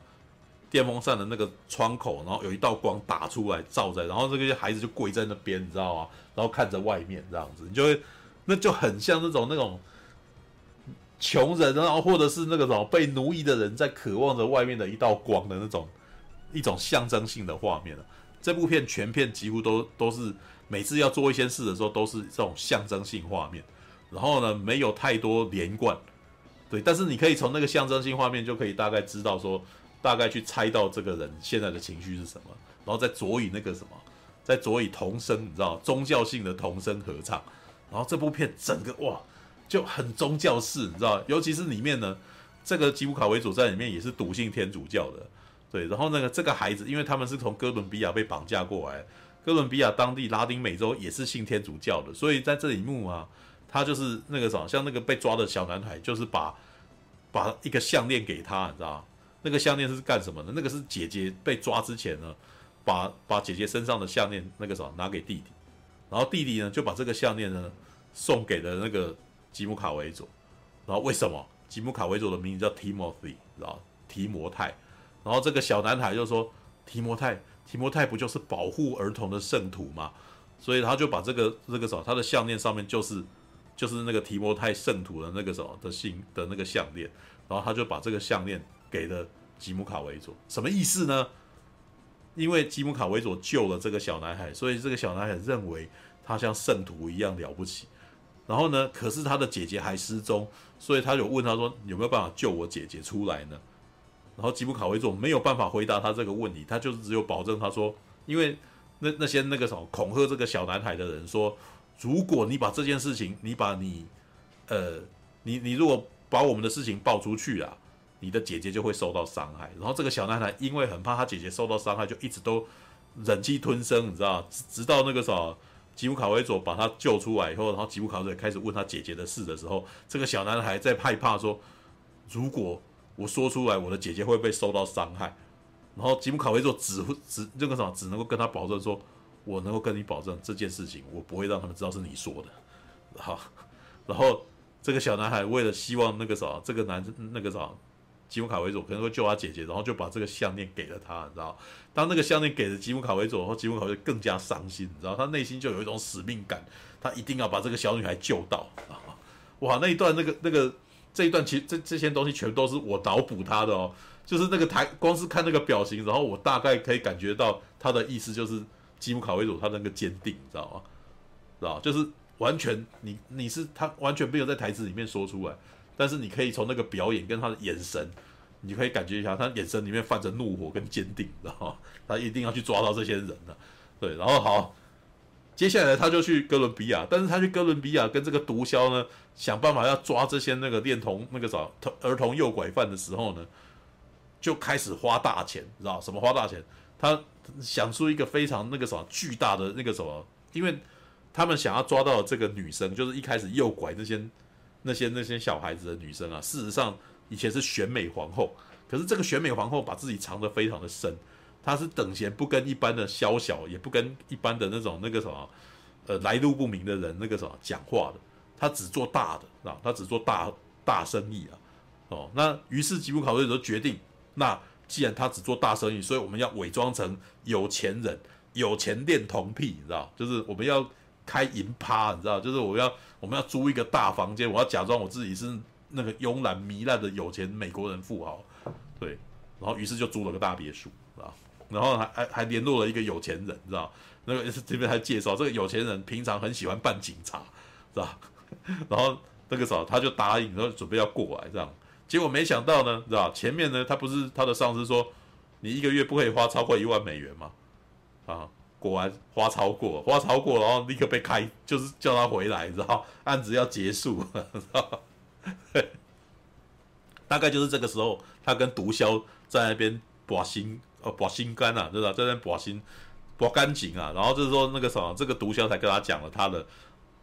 电风扇的那个窗口，然后有一道光打出来照在，然后这个孩子就跪在那边，你知道吗？然后看着外面这样子，你就会，那就很像那种那种。穷人，然后或者是那个什么被奴役的人，在渴望着外面的一道光的那种一种象征性的画面。这部片全片几乎都都是每次要做一些事的时候，都是这种象征性画面。然后呢，没有太多连贯，对。但是你可以从那个象征性画面就可以大概知道说，大概去猜到这个人现在的情绪是什么，然后再佐以那个什么，再佐以童声，你知道宗教性的童声合唱。然后这部片整个哇。就很宗教式，你知道，尤其是里面呢，这个吉姆卡维佐在里面也是笃信天主教的，对。然后那个这个孩子，因为他们是从哥伦比亚被绑架过来，哥伦比亚当地拉丁美洲也是信天主教的，所以在这一幕啊，他就是那个什么，像那个被抓的小男孩，就是把把一个项链给他，你知道，那个项链是干什么的？那个是姐姐被抓之前呢，把把姐姐身上的项链那个什么拿给弟弟，然后弟弟呢就把这个项链呢送给了那个。吉姆卡维佐，然后为什么吉姆卡维佐的名字叫 Timothy，知道提摩泰，然后这个小男孩就说提摩泰，提摩泰不就是保护儿童的圣徒吗？所以他就把这个这个什么，他的项链上面就是就是那个提摩太圣徒的那个什么的信的那个项链，然后他就把这个项链给了吉姆卡维佐，什么意思呢？因为吉姆卡维佐救了这个小男孩，所以这个小男孩认为他像圣徒一样了不起。然后呢？可是他的姐姐还失踪，所以他有问他说：“有没有办法救我姐姐出来呢？”然后吉姆卡维佐没有办法回答他这个问题，他就是只有保证他说：“因为那那些那个什么恐吓这个小男孩的人说，如果你把这件事情，你把你呃，你你如果把我们的事情爆出去啊，你的姐姐就会受到伤害。”然后这个小男孩因为很怕他姐姐受到伤害，就一直都忍气吞声，你知道，直直到那个什么。吉姆卡维佐把他救出来以后，然后吉姆卡维佐开始问他姐姐的事的时候，这个小男孩在害怕说：“如果我说出来，我的姐姐会不会受到伤害？”然后吉姆卡维佐只只这个什么，只能够跟他保证说：“我能够跟你保证这件事情，我不会让他们知道是你说的。”好，然后这个小男孩为了希望那个啥，这个男那个啥。吉姆卡维佐可能会救他姐姐，然后就把这个项链给了他，你知道？当那个项链给了吉姆卡维佐，后吉姆卡维佐更加伤心，你知道？他内心就有一种使命感，他一定要把这个小女孩救到。哇，那一段那个那个这一段，其实这这些东西全都是我脑补他的哦，就是那个台，光是看那个表情，然后我大概可以感觉到他的意思就是吉姆卡维佐他那个坚定，你知道吗？知道？就是完全你你是他完全没有在台词里面说出来。但是你可以从那个表演跟他的眼神，你可以感觉一下，他眼神里面泛着怒火跟坚定，知道吗？他一定要去抓到这些人的，对。然后好，接下来他就去哥伦比亚，但是他去哥伦比亚跟这个毒枭呢，想办法要抓这些那个恋童那个啥儿童诱拐犯的时候呢，就开始花大钱，知道什么花大钱？他想出一个非常那个什么巨大的那个什么，因为他们想要抓到这个女生，就是一开始诱拐这些。那些那些小孩子的女生啊，事实上以前是选美皇后，可是这个选美皇后把自己藏得非常的深，她是等闲不跟一般的宵小，也不跟一般的那种那个什么，呃来路不明的人那个什么讲话的，她只做大的啊，她只做大大生意啊，哦，那于是吉姆卡维佐决定，那既然他只做大生意，所以我们要伪装成有钱人，有钱恋童癖，你知道？就是我们要开银趴，你知道？就是我要我们要租一个大房间，我要假装我自己是那个慵懒糜烂的有钱美国人富豪，对。然后于是就租了个大别墅，啊？然后还还还联络了一个有钱人，知道？那个 这边还介绍这个有钱人平常很喜欢扮警察，知道？然后那个时候他就答应，然后准备要过来这样。结果没想到呢，知道？前面呢，他不是他的上司说，你一个月不可以花超过一万美元吗？啊，果然花超过，花超过，然后立刻被开，就是叫他回来，知道？案子要结束，知道？大概就是这个时候，他跟毒枭在那边把心，呃，把心肝啊，知道？在那边把心。把干净啊，然后就是说那个什么，这个毒枭才跟他讲了他的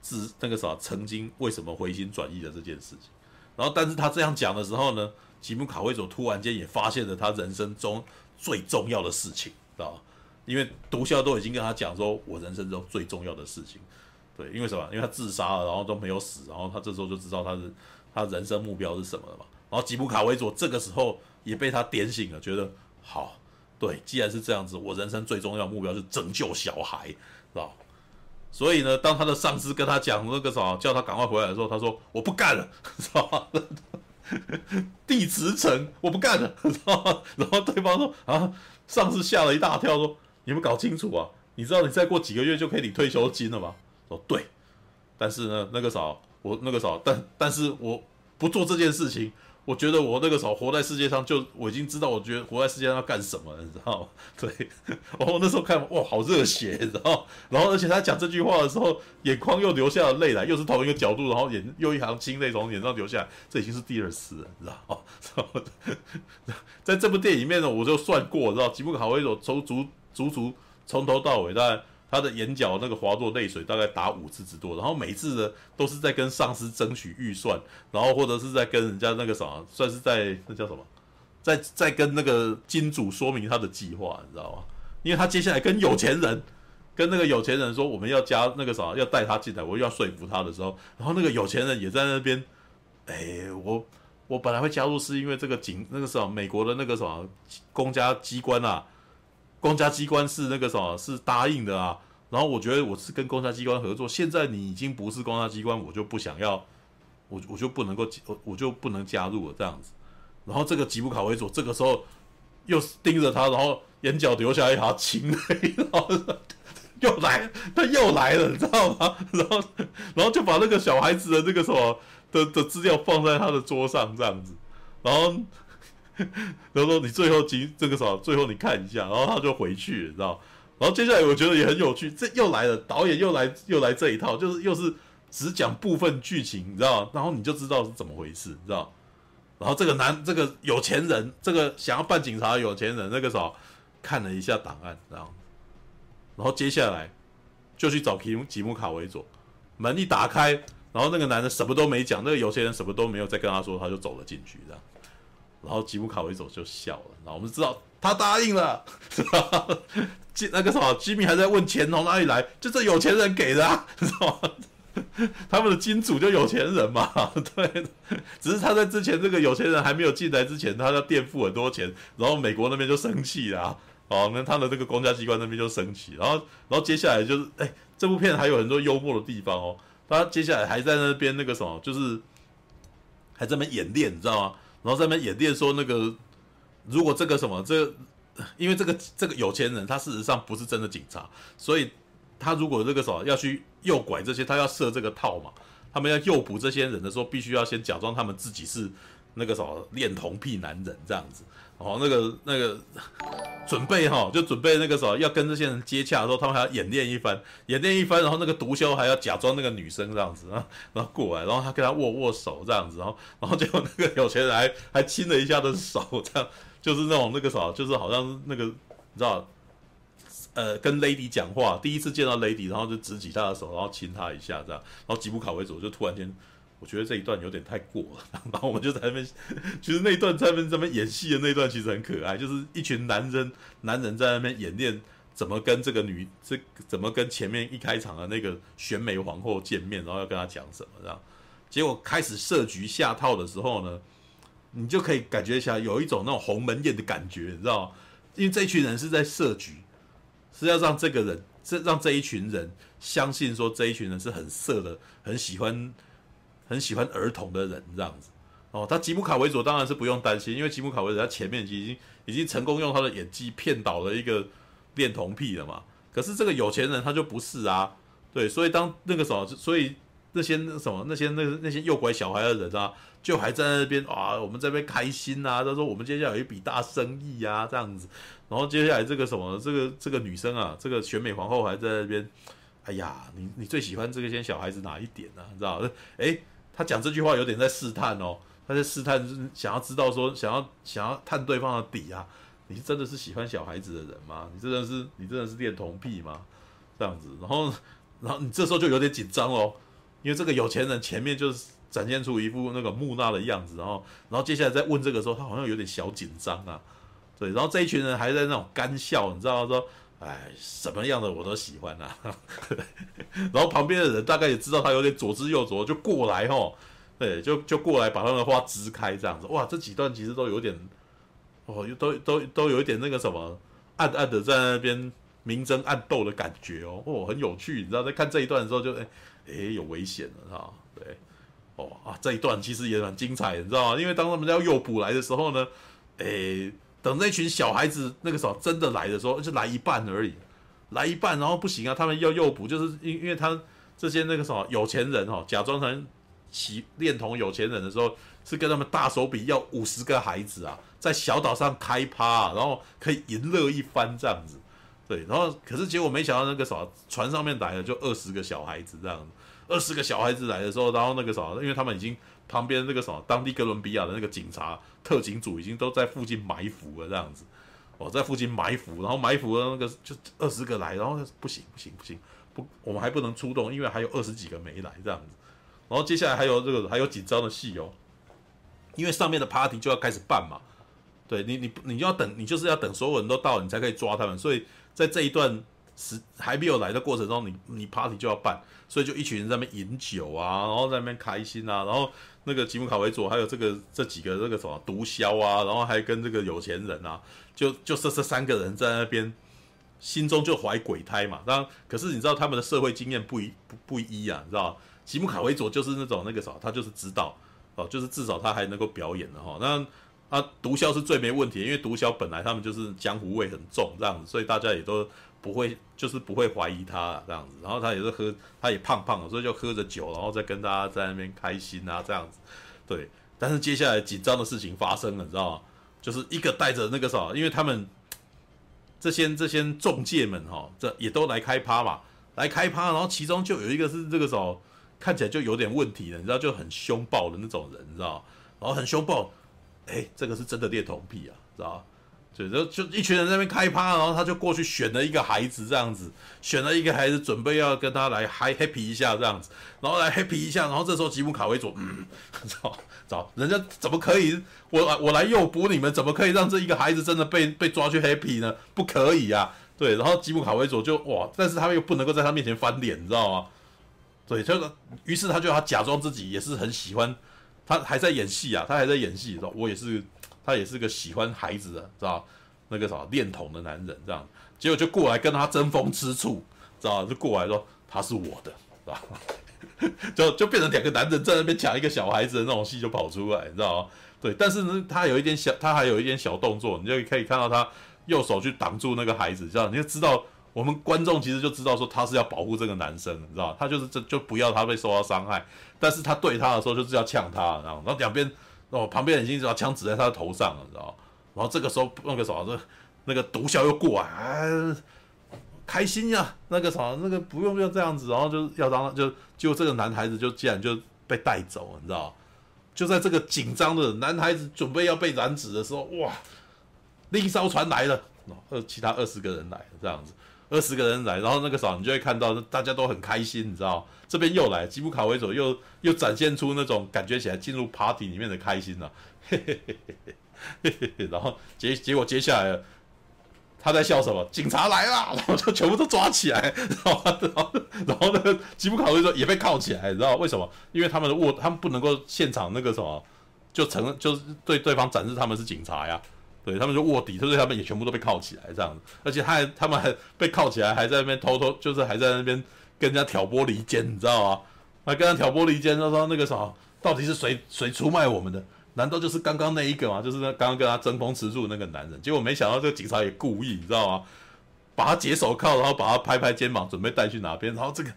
自那个什么曾经为什么回心转意的这件事情，然后但是他这样讲的时候呢，吉姆卡维佐突然间也发现了他人生中最重要的事情，知道吧？因为毒枭都已经跟他讲说，我人生中最重要的事情，对，因为什么？因为他自杀了，然后都没有死，然后他这时候就知道他是他人生目标是什么了嘛。然后吉姆卡维佐这个时候也被他点醒了，觉得好。对，既然是这样子，我人生最重要的目标是拯救小孩，知道？所以呢，当他的上司跟他讲那个啥，叫他赶快回来的时候，他说我不干了，知道吗？弟辞呈，我不干了，知道吗？然后对方说啊，上司吓了一大跳，说你们搞清楚啊，你知道你再过几个月就可以领退休金了吗？说对，但是呢，那个啥，我那个啥，但但是我不做这件事情。我觉得我那个时候活在世界上，就我已经知道，我觉得活在世界上要干什么，你知道吗？对，我那时候看哇，好热血，你知道？然后而且他讲这句话的时候，眼眶又流下了泪来，又是同一个角度，然后眼又一行清泪从眼上流下来，这已经是第二次了，你知道吗？在这部电影里面呢，我就算过，知道吉姆卡维佐从足足足从头到尾，大概。他的眼角那个滑落泪水大概打五次之多，然后每次呢都是在跟上司争取预算，然后或者是在跟人家那个什么，算是在那叫什么，在在跟那个金主说明他的计划，你知道吗？因为他接下来跟有钱人，跟那个有钱人说我们要加那个什么，要带他进来，我又要说服他的时候，然后那个有钱人也在那边，哎，我我本来会加入是因为这个警那个什么美国的那个什么公家机关啊。公家机关是那个什么，是答应的啊。然后我觉得我是跟公家机关合作，现在你已经不是公家机关，我就不想要，我我就不能够，我我就不能加入了这样子。然后这个吉姆卡维佐这个时候又盯着他，然后眼角流下一行清泪，然后 又来，他又来了，你知道吗？然后然后就把那个小孩子的那个什么的的资料放在他的桌上这样子，然后。他说你最后今这个啥，最后你看一下，然后他就回去，你知道？然后接下来我觉得也很有趣，这又来了，导演又来又来这一套，就是又是只讲部分剧情，你知道？然后你就知道是怎么回事，你知道？然后这个男这个有钱人，这个想要扮警察的有钱人，那个啥看了一下档案，然后然后接下来就去找吉姆吉姆卡维佐，门一打开，然后那个男的什么都没讲，那个有钱人什么都没有再跟他说，他就走了进去，这样。然后吉姆卡维走就笑了，然后我们知道他答应了，是吧？那个什么，吉米还在问钱从哪里来，就这有钱人给的，啊，是吧？他们的金主就有钱人嘛，对。只是他在之前这个有钱人还没有进来之前，他要垫付很多钱，然后美国那边就生气了，哦，那他的这个公家机关那边就生气，然后，然后接下来就是，哎，这部片还有很多幽默的地方哦。他接下来还在那边那个什么，就是还在那演练，你知道吗？然后在那边演练说那个，如果这个什么这，因为这个这个有钱人他事实上不是真的警察，所以他如果这个什么要去诱拐这些，他要设这个套嘛，他们要诱捕这些人的时候，必须要先假装他们自己是那个什么恋童癖男人这样子。哦，那个那个准备哈，就准备那个时候要跟这些人接洽的时候，他们还要演练一番，演练一番，然后那个毒枭还要假装那个女生这样子，然后然后过来，然后他跟他握握手这样子，然后然后结果那个有钱人还还亲了一下的手，这样就是那种那个啥，就是好像那个你知道，呃，跟 Lady 讲话，第一次见到 Lady，然后就直起他的手，然后亲他一下这样，然后吉普卡维佐就突然间。我觉得这一段有点太过了，然后我就在那边，其实那一段在那边在那边演戏的那段其实很可爱，就是一群男人男人在那边演练怎么跟这个女这怎么跟前面一开场的那个选美皇后见面，然后要跟她讲什么这样，结果开始设局下套的时候呢，你就可以感觉一下有一种那种鸿门宴的感觉，你知道？因为这一群人是在设局，是要让这个人，这让这一群人相信说这一群人是很色的，很喜欢很喜欢儿童的人这样子。哦，他吉姆卡维佐当然是不用担心，因为吉姆卡维佐他前面已经已经成功用他的演技骗倒了一个恋童癖了嘛。可是这个有钱人他就不是啊，对，所以当那个什么，所以那些那什么那些那那些诱拐小孩的人啊，就还在那边啊，我们这边开心呐、啊，他说我们接下来有一笔大生意啊，这样子。然后接下来这个什么，这个这个女生啊，这个选美皇后还在那边，哎呀，你你最喜欢这个些小孩子哪一点呢、啊？你知道？哎，他讲这句话有点在试探哦。他在试探，就是想要知道说，想要想要探对方的底啊，你真的是喜欢小孩子的人吗？你真的是你真的是恋童癖吗？这样子，然后然后你这时候就有点紧张哦，因为这个有钱人前面就是展现出一副那个木讷的样子，然后然后接下来再问这个时候，他好像有点小紧张啊，对，然后这一群人还在那种干笑，你知道说，哎，什么样的我都喜欢啊，然后旁边的人大概也知道他有点左支右絀，就过来吼。对，就就过来把他的花支开这样子，哇，这几段其实都有点，哦，都都都有一点那个什么，暗暗的在那边明争暗斗的感觉哦，哦，很有趣，你知道，在看这一段的时候就，哎哎，有危险了哈，对，哦啊，这一段其实也蛮精彩，你知道吗？因为当他们要诱捕来的时候呢，哎，等那群小孩子那个时候真的来的时候，就来一半而已，来一半，然后不行啊，他们要诱捕，就是因因为他这些那个什么有钱人哦，假装成。起恋童有钱人的时候，是跟他们大手笔要五十个孩子啊，在小岛上开趴，然后可以淫乐一番这样子，对，然后可是结果没想到那个什么，船上面来了就二十个小孩子这样，二十个小孩子来的时候，然后那个什么，因为他们已经旁边那个什么，当地哥伦比亚的那个警察特警组已经都在附近埋伏了这样子，哦，在附近埋伏，然后埋伏的那个就二十个来，然后不行不行不行，不，我们还不能出动，因为还有二十几个没来这样子。然后接下来还有这个还有紧张的戏哦，因为上面的 party 就要开始办嘛，对你你你就要等，你就是要等所有人都到，你才可以抓他们。所以在这一段时还没有来的过程中，你你 party 就要办，所以就一群人在那边饮酒啊，然后在那边开心啊，然后那个吉姆卡维佐还有这个这几个这个什么毒枭啊，然后还跟这个有钱人啊，就就这这三个人在那边心中就怀鬼胎嘛。当然，可是你知道他们的社会经验不一不不一啊，你知道。吉姆卡维佐就是那种那个啥，他就是知道哦，就是至少他还能够表演的哈。那啊，毒枭是最没问题，因为毒枭本来他们就是江湖味很重这样子，所以大家也都不会就是不会怀疑他这样子。然后他也是喝，他也胖胖的，所以就喝着酒，然后再跟大家在那边开心啊这样子。对，但是接下来紧张的事情发生了，你知道吗？就是一个带着那个啥，因为他们这些这些中介们哈，这也都来开趴嘛，来开趴，然后其中就有一个是这个啥。看起来就有点问题了，你知道，就很凶暴的那种人，你知道，然后很凶暴，哎，这个是真的恋童癖啊，知道？就就就一群人在那边开趴，然后他就过去选了一个孩子，这样子，选了一个孩子，准备要跟他来嗨 happy 一下，这样子，然后来 happy 一下，然后这时候吉姆卡维佐，嗯，操，操，人家怎么可以？我我来诱捕你们，怎么可以让这一个孩子真的被被抓去 happy 呢？不可以啊，对，然后吉姆卡维佐就哇，但是他又不能够在他面前翻脸，你知道吗？对，就，于是他就要假装自己也是很喜欢，他还在演戏啊，他还在演戏，说我也是，他也是个喜欢孩子的，知道那个啥恋童的男人，这样，结果就过来跟他争风吃醋，知道就过来说他是我的，知道 就就变成两个男人在那边抢一个小孩子的那种戏就跑出来，你知道吗？对，但是呢，他有一点小，他还有一点小动作，你就可以看到他右手去挡住那个孩子，这样你就知道。我们观众其实就知道说他是要保护这个男生，你知道他就是这就不要他被受到伤害，但是他对他的时候就是要呛他，然后然后两边哦旁边已经把枪指在他的头上了，你知道然后这个时候那个什么，那个毒枭又过来，开心呀，那个什么，那个不用不用这样子，然后就要让就就这个男孩子就竟然就被带走，你知道就在这个紧张的男孩子准备要被染指的时候，哇，另一艘船来了，二其他二十个人来了，这样子。二十个人来，然后那个时候你就会看到大家都很开心，你知道？这边又来吉普卡维佐又又展现出那种感觉起来进入 party 里面的开心了，嘿嘿嘿嘿嘿嘿嘿，然后结结果接下来他在笑什么？警察来了，然后就全部都抓起来，然后然后然后那个吉普卡维佐也被铐起来，你知道为什么？因为他们的卧他们不能够现场那个什么。就成就是对对方展示他们是警察呀，对他们就卧底，对他们也全部都被铐起来这样子，而且他还他们还被铐起来，还在那边偷偷就是还在那边跟人家挑拨离间，你知道吗？还跟他挑拨离间，他说那个啥，到底是谁谁出卖我们的？难道就是刚刚那一个吗？就是那刚刚跟他争风吃醋那个男人？结果没想到这个警察也故意，你知道吗？把他解手铐，然后把他拍拍肩膀，准备带去哪边？然后这个，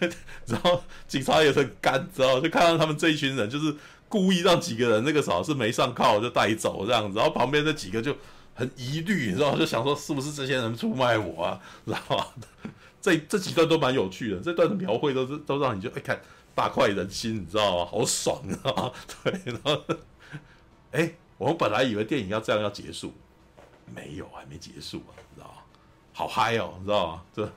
然后警察也很干，知道？就看到他们这一群人，就是故意让几个人那个啥是没上铐就带走这样子，然后旁边那几个就很疑虑，你知道？就想说是不是这些人出卖我啊？知道吗？这 这几段都蛮有趣的，这段的描绘都是都让你就哎看大快人心，你知道吗？好爽啊！对，然后哎，我们本来以为电影要这样要结束，没有，还没结束啊，你知道吗？好嗨哦，你知道吗？这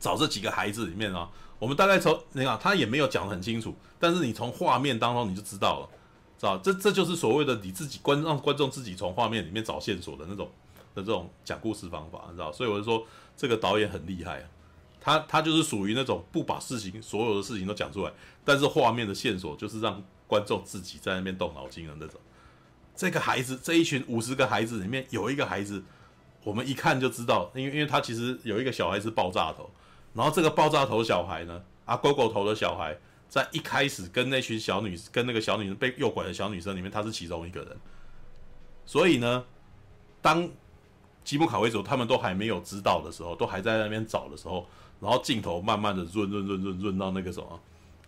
找这几个孩子里面啊，我们大概从你看他也没有讲得很清楚，但是你从画面当中你就知道了，知道这这就是所谓的你自己观让观众自己从画面里面找线索的那种的这种讲故事方法，你知道？所以我就说这个导演很厉害啊，他他就是属于那种不把事情所有的事情都讲出来，但是画面的线索就是让观众自己在那边动脑筋的那种。这个孩子这一群五十个孩子里面有一个孩子。我们一看就知道，因为因为他其实有一个小孩是爆炸头，然后这个爆炸头小孩呢，啊狗狗头的小孩，在一开始跟那群小女跟那个小女生被诱拐的小女生里面，他是其中一个人。所以呢，当吉姆卡维佐他们都还没有知道的时候，都还在那边找的时候，然后镜头慢慢的润润润润润到那个什么，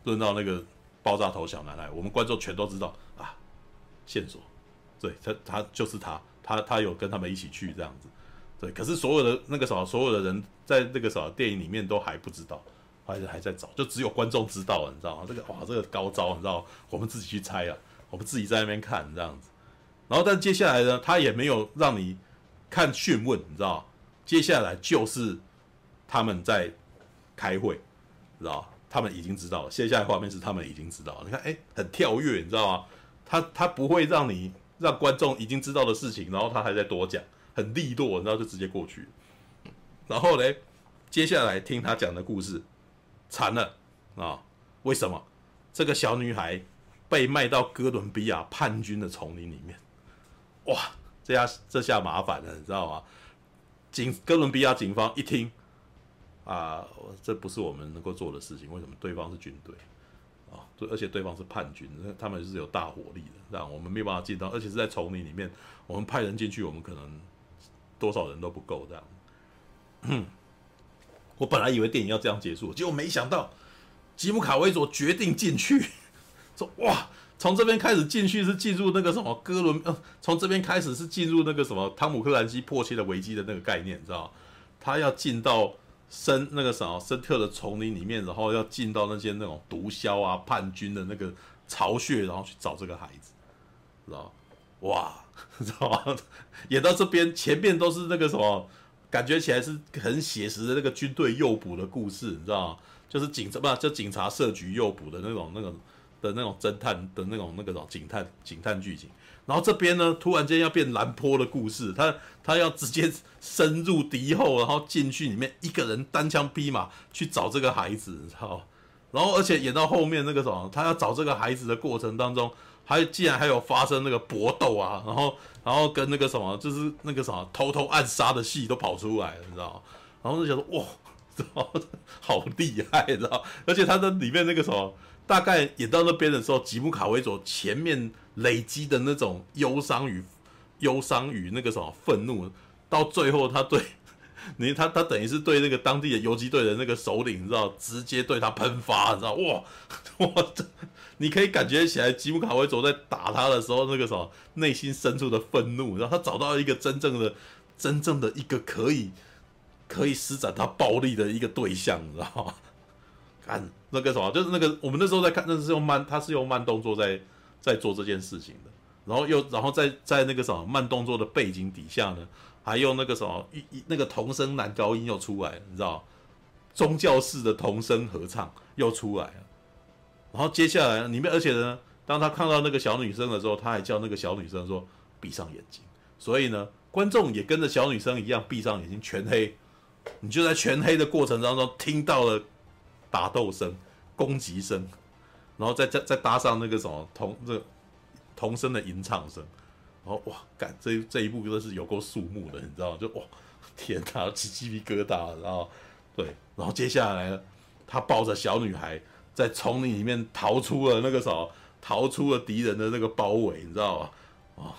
润到那个爆炸头小男孩，我们观众全都知道啊，线索，对他他就是他，他他有跟他们一起去这样子。对，可是所有的那个什么，所有的人在那个什么电影里面都还不知道，还是还在找，就只有观众知道了，你知道吗？这个哇，这个高招，你知道，我们自己去猜啊，我们自己在那边看这样子。然后，但接下来呢，他也没有让你看讯问，你知道，接下来就是他们在开会，知道，他们已经知道了。接下来画面是他们已经知道了，你看，哎，很跳跃，你知道吗？他他不会让你让观众已经知道的事情，然后他还在多讲。很利落，然后就直接过去。然后呢，接下来听他讲的故事，惨了啊！为什么这个小女孩被卖到哥伦比亚叛军的丛林里面？哇，这下这下麻烦了，你知道吗？警哥伦比亚警方一听啊，这不是我们能够做的事情。为什么？对方是军队啊，对，而且对方是叛军，他们是有大火力的，这样我们没有办法进到，而且是在丛林里面，我们派人进去，我们可能。多少人都不够这样，我本来以为电影要这样结束，结果没想到吉姆卡维佐决定进去，说哇，从这边开始进去是进入那个什么哥伦，呃，从这边开始是进入那个什么汤姆克兰西迫切的危机的那个概念，你知道？他要进到深那个什么深特的丛林里面，然后要进到那些那种毒枭啊叛军的那个巢穴，然后去找这个孩子，知道？哇！你 知道吗？演到这边，前面都是那个什么，感觉起来是很写实的那个军队诱捕的故事，你知道吗？就是警察不，就警察设局诱捕的那种、那种的那种侦探的那种、那个什么警探、警探剧情。然后这边呢，突然间要变蓝坡的故事，他他要直接深入敌后，然后进去里面一个人单枪匹马去找这个孩子，你知道吗？然后而且演到后面那个什么，他要找这个孩子的过程当中。还竟然还有发生那个搏斗啊，然后然后跟那个什么，就是那个什么偷偷暗杀的戏都跑出来了，你知道吗？然后就想说哇，好厉害，知道而且他的里面那个什么，大概演到那边的时候，吉姆卡维佐前面累积的那种忧伤与忧伤与那个什么愤怒，到最后他对。你他他等于是对那个当地的游击队的那个首领，你知道，直接对他喷发，你知道，哇 哇，这你可以感觉起来，吉姆卡维佐在打他的时候，那个什么内心深处的愤怒，然后他找到一个真正的、真正的一个可以可以施展他暴力的一个对象，你知道吗？看那个什么，就是那个我们那时候在看，那是用慢，他是用慢动作在在做这件事情的，然后又然后在在那个什么慢动作的背景底下呢。还用那个什么一一那个童声男高音又出来，你知道？宗教式的童声合唱又出来了。然后接下来里面，而且呢，当他看到那个小女生的时候，他还叫那个小女生说闭上眼睛。所以呢，观众也跟着小女生一样闭上眼睛，全黑。你就在全黑的过程当中听到了打斗声、攻击声，然后再再再搭上那个什么童这个童声的吟唱声，然后哇，干这这一部真的是有够肃穆的，你知道吗？就哇，天哪，起鸡皮疙瘩，然后对，然后接下来呢，他抱着小女孩在丛林里面逃出了那个什么，逃出了敌人的那个包围，你知道吗？哦，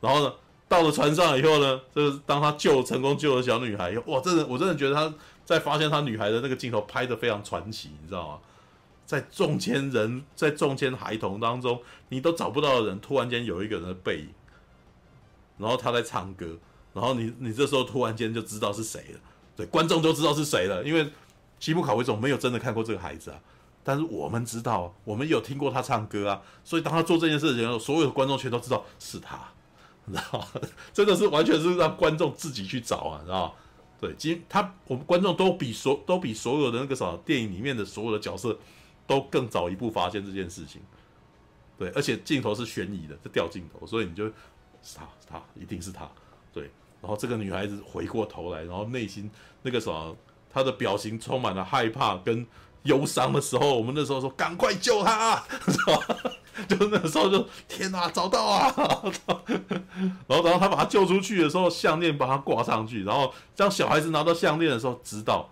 然后呢，到了船上以后呢，就是当他救成功救了小女孩以后，哇，真的，我真的觉得他在发现他女孩的那个镜头拍的非常传奇，你知道吗？在众千人，在众千孩童当中，你都找不到的人，突然间有一个人的背影，然后他在唱歌，然后你你这时候突然间就知道是谁了，对，观众就知道是谁了，因为吉姆卡维总没有真的看过这个孩子啊，但是我们知道，我们有听过他唱歌啊，所以当他做这件事情的时候，所有的观众全都知道是他，你知道？真的是完全是让观众自己去找啊，知道？对，今他我们观众都比所都比所有的那个啥电影里面的所有的角色。都更早一步发现这件事情，对，而且镜头是悬疑的，是掉镜头，所以你就是他，是他一定是他，对。然后这个女孩子回过头来，然后内心那个什么，她的表情充满了害怕跟忧伤的时候，我们那时候说赶快救她，是吧？就那时候就天哪，找到啊！然后然后他把她救出去的时候，项链把她挂上去，然后当小孩子拿到项链的时候，知道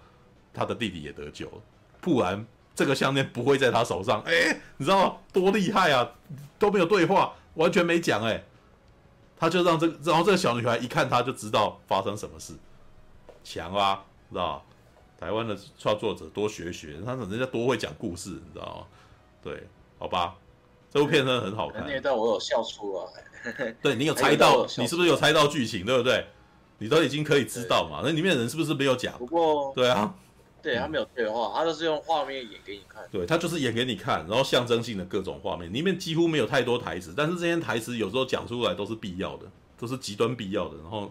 他的弟弟也得救了，不然。这个项链不会在他手上，哎，你知道吗？多厉害啊！都没有对话，完全没讲，哎，他就让这个，然后这个小女孩一看他就知道发生什么事，强啊，知道？台湾的创作者多学学，他人家多会讲故事，你知道吗？对，好吧，这部片真的很好看。那段我有笑出来，对，你有猜到，你是不是有猜到剧情，对不对？你都已经可以知道嘛？那里面的人是不是没有讲？不过，对啊。对，他没有对话，他都是用画面演给你看。对，他就是演给你看，然后象征性的各种画面，里面几乎没有太多台词，但是这些台词有时候讲出来都是必要的，都是极端必要的，然后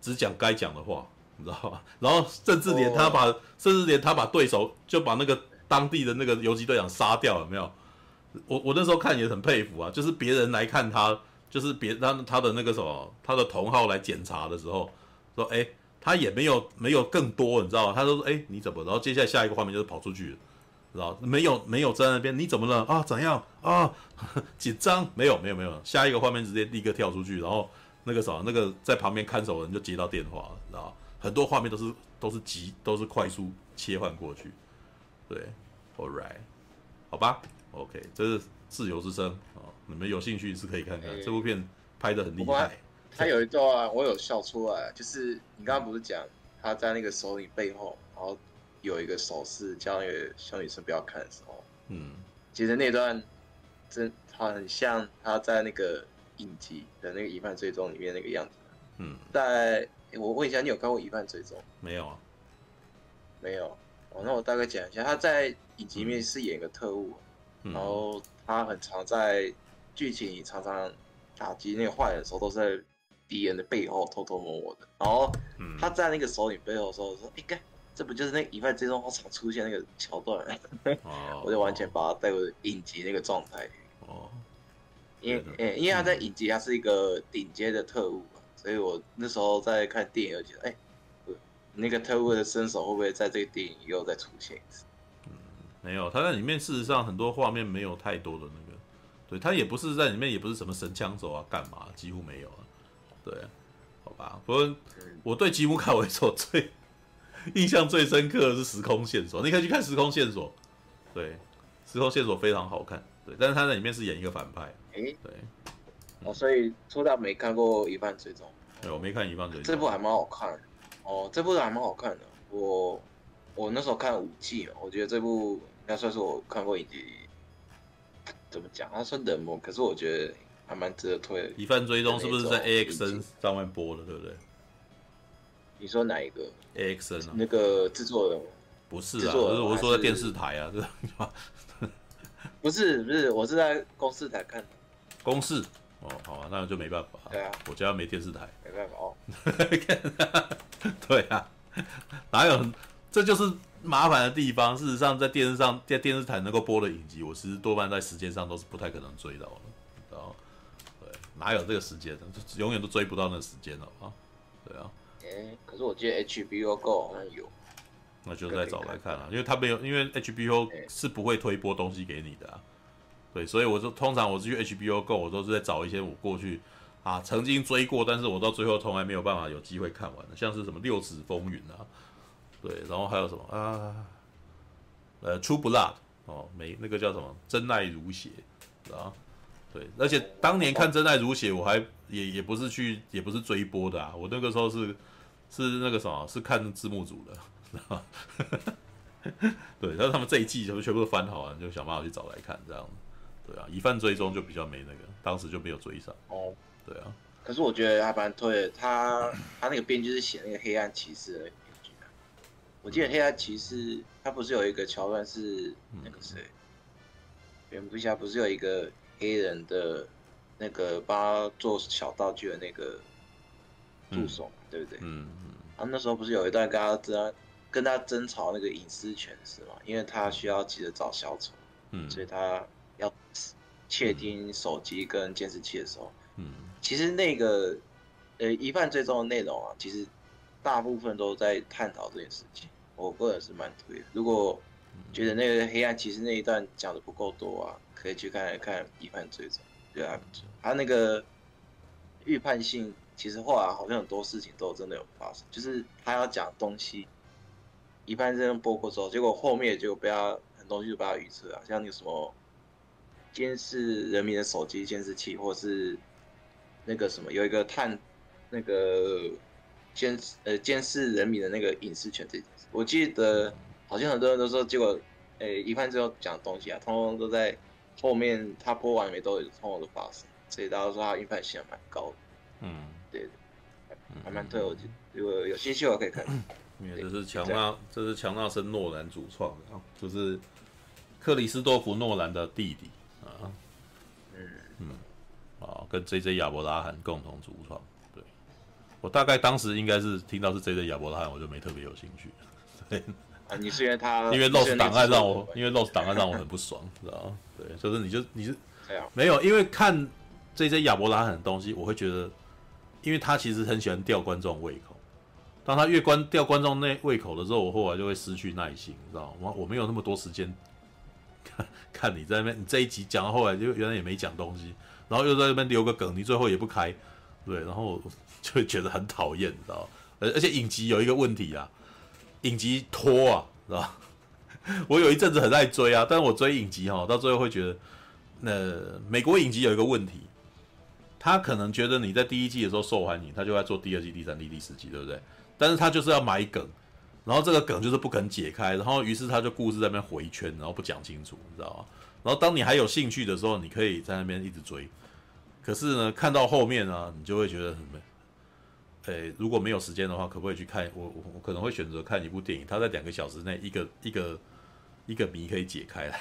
只讲该讲的话，你知道吧？然后甚至连他把，甚至连他把对手就把那个当地的那个游击队长杀掉了没有？我我那时候看也很佩服啊，就是别人来看他，就是别他他的那个什么，他的同号来检查的时候，说哎。他也没有没有更多，你知道吗？他都说：“哎，你怎么？”然后接下来下一个画面就是跑出去了，知道没有没有在那边，你怎么了啊？怎样啊？紧张？没有没有没有。下一个画面直接立刻跳出去，然后那个啥，那个在旁边看守的人就接到电话了，知道很多画面都是都是急，都是快速切换过去。对，All right，好吧，OK，这是自由之声啊，你们有兴趣是可以看看这部片，拍的很厉害。他有一段我有笑出来，就是你刚刚不是讲他在那个首领背后，然后有一个手势叫那个小女生不要看的时候，嗯，其实那段真他很像他在那个影集的那个《疑犯追踪》里面那个样子，嗯，在我问一下，你有看过《疑犯追踪》？没有啊，没有。哦，那我大概讲一下，他在影集里面是演一个特务，嗯，然后他很常在剧情里常常打击那个坏人的时候都是在。敌人的背后偷偷摸摸的，然后他在那个首领背后的时候说：“哎、嗯，干，这不就是那疑犯追踪常出现那个桥段？”哦、我就完全把他带入影集那个状态。哦，因为，哎，因为他在影集他是一个顶尖的特务，所以我那时候在看电影，我觉得，哎，那个特务的身手会不会在这个电影又再出现一次？嗯，没有，他在里面事实上很多画面没有太多的那个，对他也不是在里面，也不是什么神枪手啊，干嘛，几乎没有。对，好吧。不过我对吉姆卡维佐最印象最深刻的是时空线索，你可以去看时空线索。对，时空线索非常好看。对，但是他在里面是演一个反派。哎，对。哦，所以初大没看过《一半追踪》。对，我没看《一半追踪》。这部还蛮好看。哦，这部还蛮好看的。我我那时候看五季，我觉得这部应该算是我看过影集。怎么讲？它算冷门，可是我觉得。还蛮值得推的。疑犯追踪是不是在 AXN 上面播的，对不对？你说哪一个？AXN 啊那个制作人？不是啊，不是，我是说在电视台啊，对吧？不是不是，我是在公视台看的。公视？哦，好啊，那就没办法。对啊，我家没电视台，没办法哦。对啊，哪有？这就是麻烦的地方。事实上，在电视上，在电视台能够播的影集，我其实多半在时间上都是不太可能追到的。哪有这个时间呢？就永远都追不到那个时间了啊！对啊，哎、欸，可是我记得 HBO Go 好像有那就再找来看啊，因为他没有，因为 HBO 是不会推播东西给你的啊。对，所以我就通常我是去 HBO Go，我都是在找一些我过去啊曾经追过，但是我到最后从来没有办法有机会看完的，像是什么《六指风云》啊，对，然后还有什么？啊，呃，《True Blood》哦，没那个叫什么《真爱如血》啊，对，而且当年看《真爱如血》，我还也也不是去也不是追播的啊，我那个时候是是那个什么，是看字幕组的，啊、对，然后他们这一季全部全部都翻好了，就想办法去找来看这样。对啊，疑犯追踪就比较没那个，当时就没有追上。哦，对啊。可是我觉得还蛮推的，他他那个编剧是写那个黑暗骑士的编剧啊。我记得黑暗骑士他不是有一个桥段是那个谁，蝙蝠侠不是有一个黑人的那个帮他做小道具的那个助手，嗯、对不对？嗯嗯。他那时候不是有一段跟他争跟他争吵那个隐私权是吗？因为他需要急着找小丑，嗯，所以他。要窃听手机跟监视器的时候，嗯，其实那个呃疑犯追踪的内容啊，其实大部分都在探讨这件事情。我个人是蛮推的。如果觉得那个黑暗骑士那一段讲的不够多啊，可以去看来看疑犯追踪，对啊，他那个预判性，其实后来好像很多事情都真的有发生，就是他要讲东西，疑犯这样播过之后，结果后面就不要很多东西就不要预测啊，像那个什么。监视人民的手机监视器，或是那个什么，有一个探那个监呃监视人民的那个隐私权这件事，我记得好像很多人都说，结果诶一判之后讲的东西啊，通通都在后面他播完没多久通通都发生，所以大家说他预判性还蛮高的。嗯，对，还蛮对，我如果有兴趣我可以看。因为这是强纳，这是强纳森诺兰主创的啊，就是克里斯多弗诺兰的弟弟。啊，嗯。嗯，啊，跟 J J 亚伯拉罕共同主创，对，我大概当时应该是听到是 J J 亚伯拉罕，我就没特别有兴趣。对，啊，你是因为他，因为 Lost 档案让我，因为 Lost 档案让我很不爽，知道吗？对，就是你就你是，没有，因为看这些亚伯拉罕的东西，我会觉得，因为他其实很喜欢吊观众胃口，当他越关吊观众那胃口的时候，我后来就会失去耐心，你知道吗？我我没有那么多时间。看，看你在那边，你这一集讲到后来就原来也没讲东西，然后又在那边留个梗，你最后也不开，对，然后 就会觉得很讨厌，你知道？而而且影集有一个问题啊，影集拖啊，知道？我有一阵子很爱追啊，但是我追影集哈，到最后会觉得，那美国影集有一个问题，他可能觉得你在第一季的时候受欢迎，他就在做第二季、第三季、第四季，对不对？但是他就是要买梗。然后这个梗就是不肯解开，然后于是他就故事在那边回圈，然后不讲清楚，你知道吗？然后当你还有兴趣的时候，你可以在那边一直追。可是呢，看到后面呢，你就会觉得什么？诶，如果没有时间的话，可不可以去看？我我可能会选择看一部电影，它在两个小时内一个一个一个谜可以解开来，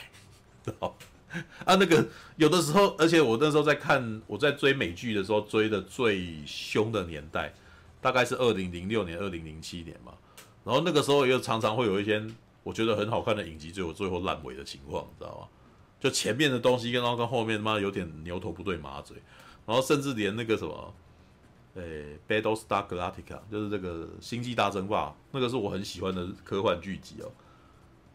知道 啊，那个有的时候，而且我那时候在看，我在追美剧的时候，追的最凶的年代，大概是二零零六年、二零零七年嘛。然后那个时候又常常会有一些我觉得很好看的影集，最后最后烂尾的情况，你知道吗？就前面的东西跟然后跟后面他妈有点牛头不对马嘴，然后甚至连那个什么，诶，Battlestar Galactica 就是这个星际大争霸，那个是我很喜欢的科幻剧集哦。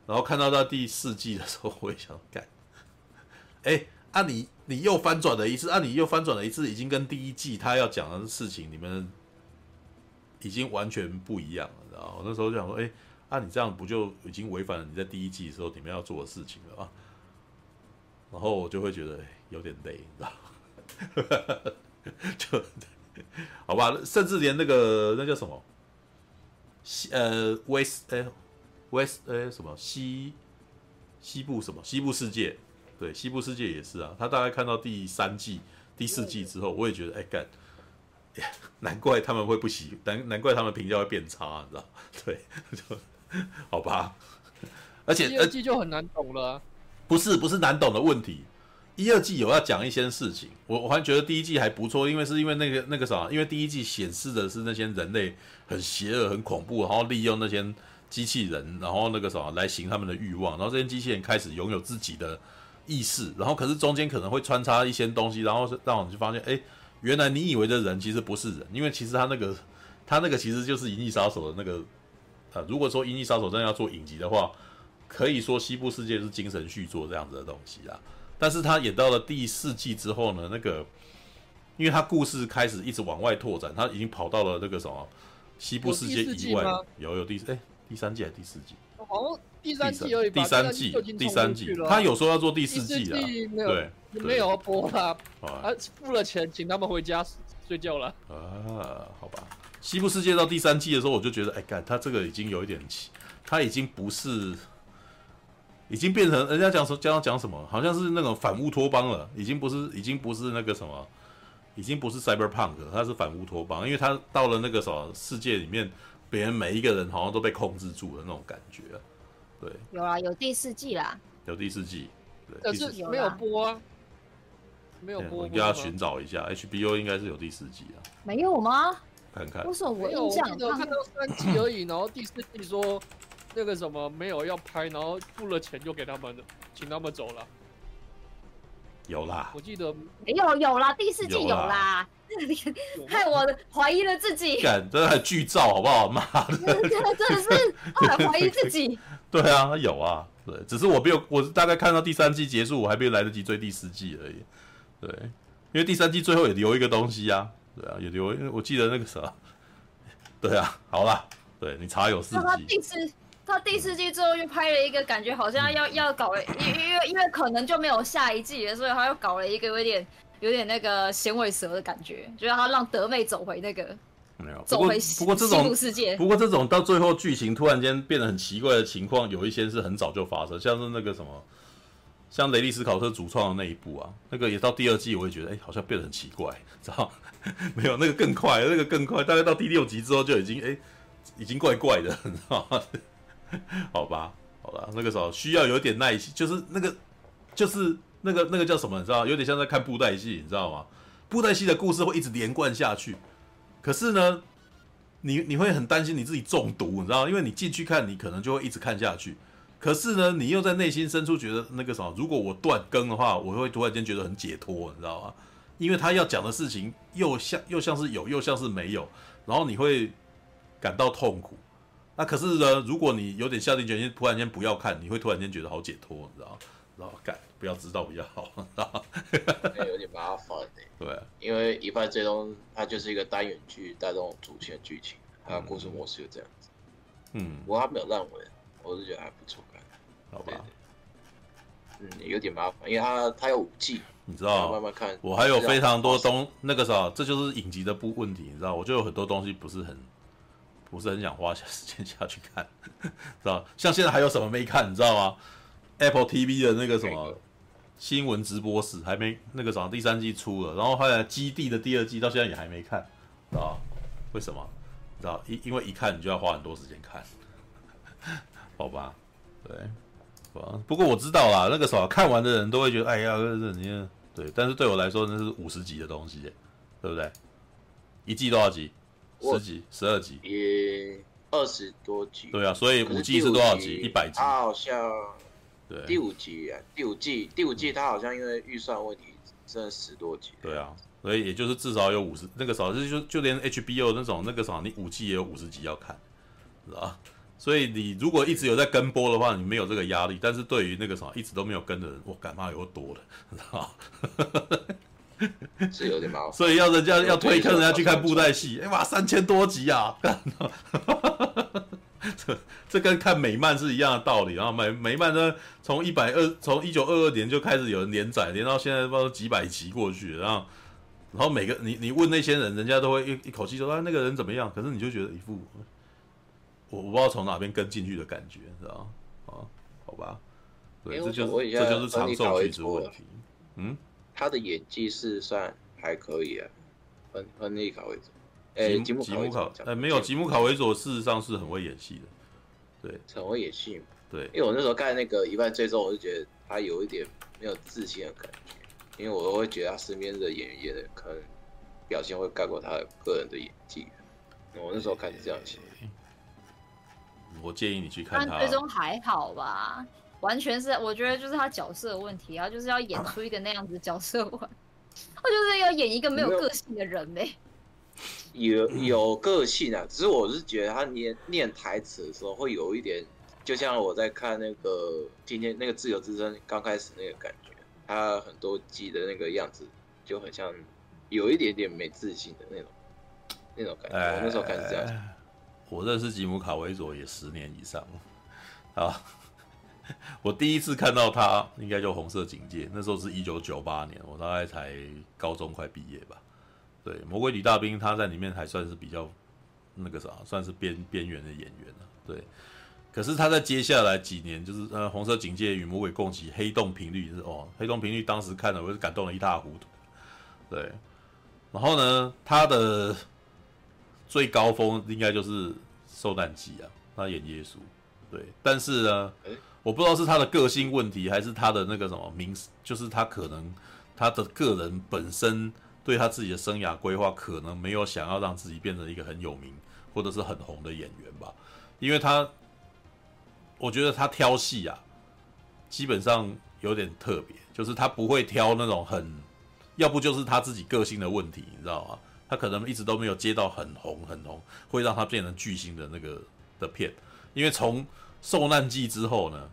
然后看到到第四季的时候，我也想干，哎，啊你你又翻转了一次，啊你又翻转了一次，已经跟第一季他要讲的事情，你们已经完全不一样了。啊，我那时候就想说，哎，啊，你这样不就已经违反了你在第一季的时候你们要做的事情了啊？然后我就会觉得有点累，你知道？就 好吧，甚至连那个那叫什么西呃 West 哎 West 哎什么西西部什么西部世界，对，西部世界也是啊。他大概看到第三季、第四季之后，我也觉得哎干。难怪他们会不喜，难难怪他们评价会变差，你知道？对，就好吧。而且第二季就很难懂了啊。不是不是难懂的问题，一二季有要讲一些事情，我我还觉得第一季还不错，因为是因为那个那个啥，因为第一季显示的是那些人类很邪恶、很恐怖，然后利用那些机器人，然后那个啥来行他们的欲望，然后这些机器人开始拥有自己的意识，然后可是中间可能会穿插一些东西，然后让我们就发现，哎。原来你以为的人其实不是人，因为其实他那个，他那个其实就是《银翼杀手》的那个，呃，如果说《银翼杀手》真的要做影集的话，可以说《西部世界》是精神续作这样子的东西啦。但是他演到了第四季之后呢，那个，因为他故事开始一直往外拓展，他已经跑到了那个什么《西部世界》以外，有有第哎、欸、第三季还是第四季？好像第三季而已。第三季，第三季，他有说要做第四季的，对，没有要播了，啊，付了钱请他们回家睡觉了。啊，好吧，《西部世界》到第三季的时候，我就觉得，哎、欸，干，他这个已经有一点，他已经不是。已经变成人家讲说，讲讲什么，好像是那种反乌托邦了，已经不是，已经不是那个什么，已经不是 cyberpunk，它是反乌托邦，因为它到了那个什么世界里面，别人每一个人好像都被控制住了那种感觉，对。有啊，有第四季啦。有第四季，对。可是没有播啊。没有播。我要寻找一下，HBO 应该是有第四季啊。没有吗？看看。为什么我印象我看到三季而已，然后第四季说。那个什么没有要拍，然后付了钱就给他们，请他们走了。有啦，我记得没有有啦，第四季有啦，害我怀疑了自己。敢，真的很剧照，好不好？妈的，真的真的是 后来怀疑自己。对啊，有啊，对，只是我没有，我大概看到第三季结束，我还没有来得及追第四季而已。对，因为第三季最后也留一个东西啊，对啊，也留，我记得那个啥，对啊，好啦，对你查有四季。他第四季之后又拍了一个，感觉好像要要搞了，因因为因为可能就没有下一季了，所以他又搞了一个有点有点那个衔尾蛇的感觉，就是他让德妹走回那个没有走回不过这种世界。不过这种到最后剧情突然间变得很奇怪的情况，有一些是很早就发生，像是那个什么，像雷利斯考特主创的那一部啊，那个也到第二季，我也觉得哎、欸，好像变得很奇怪，知道 没有那个更快，那个更快，大概到第六集之后就已经哎、欸，已经怪怪的，你知道吗？好吧，好了，那个时候需要有点耐心，就是那个，就是那个那个叫什么，你知道，有点像在看布袋戏，你知道吗？布袋戏的故事会一直连贯下去，可是呢，你你会很担心你自己中毒，你知道，因为你进去看，你可能就会一直看下去，可是呢，你又在内心深处觉得那个什么，如果我断更的话，我会突然间觉得很解脱，你知道吗？因为他要讲的事情又像又像是有，又像是没有，然后你会感到痛苦。那可是呢，如果你有点下定决心，突然间不要看，你会突然间觉得好解脱，你知道吗？然后干，不要知道比较好，有点麻烦的。对、啊，因为一般这种它就是一个单元剧带动主线剧情，它的故事模式就这样子。嗯，不过它没有烂尾，我是觉得还不错看。好吧。嗯，有点麻烦，因为它它有五季，你知道慢慢看。我还有非常多东那个啥，这就是影集的不问题，你知道，我就有很多东西不是很。不是很想花 时间下去看，知道？像现在还有什么没看，你知道吗？Apple TV 的那个什么新闻直播室还没那个什么第三季出了，然后后来基地的第二季到现在也还没看，知道？为什么？知道？因因为一看你就要花很多时间看，好吧？对，不过我知道啦，那个什么看完的人都会觉得，哎呀，这你对，但是对我来说那是五十集的东西，对不对？一季多少集？十集、十二集，也二十多集。对啊，所以五季是多少集？一百集。他好像对第五集啊，第五季，第五季他好像因为预算问题剩十多集。对啊，所以也就是至少有五十，那个少就就就连 HBO 那种那个啥，你五季也有五十集要看，是吧？所以你如果一直有在跟播的话，你没有这个压力。但是对于那个啥一直都没有跟的人，我干嘛有多了，知道 是有点麻烦，所以要人家要推坑人家去看布袋戏，哎哇，三千多集啊！这这跟看美漫是一样的道理。然后美美漫呢，从一百二，从一九二二年就开始有人连载，连到现在不知道几百集过去。然后，然后每个你你问那些人，人家都会一一口气说啊，那个人怎么样？可是你就觉得一副我我不知道从哪边跟进去的感觉，知道吗？啊，好吧，对，这就是这就是长寿剧之问题。嗯。他的演技是算还可以啊，亨亨利卡维佐，哎，吉姆吉姆卡，哎，没有吉姆。卡维佐，事实上是很会演戏的，对，很会演戏嘛，对，因为我那时候看那个一半最终，我就觉得他有一点没有自信的感觉，因为我会觉得他身边的演员演的可能表现会盖过他个人的演技，我那时候看是这样想，我建议你去看他，最终还好吧。完全是，我觉得就是他角色的问题啊，就是要演出一个那样子的角色，他就是要演一个没有个性的人呗。有有个性啊，只是我是觉得他念念台词的时候会有一点，就像我在看那个今天那个自由之声刚开始那个感觉，他很多季的那个样子就很像有一点点没自信的那种那种感觉。我那时候开始这样。我认识吉姆卡维佐也十年以上啊。我第一次看到他，应该就红色警戒，那时候是一九九八年，我大概才高中快毕业吧。对，魔鬼女大兵他在里面还算是比较那个啥，算是边边缘的演员了。对，可是他在接下来几年，就是呃红色警戒与魔鬼共起、黑洞频率是哦，黑洞频率当时看了我是感动得一塌糊涂。对，然后呢，他的最高峰应该就是受难记啊，他演耶稣。对，但是呢。我不知道是他的个性问题，还是他的那个什么名，就是他可能他的个人本身对他自己的生涯规划，可能没有想要让自己变成一个很有名或者是很红的演员吧。因为他，我觉得他挑戏啊，基本上有点特别，就是他不会挑那种很，要不就是他自己个性的问题，你知道吗？他可能一直都没有接到很红很红，会让他变成巨星的那个的片，因为从受难记之后呢，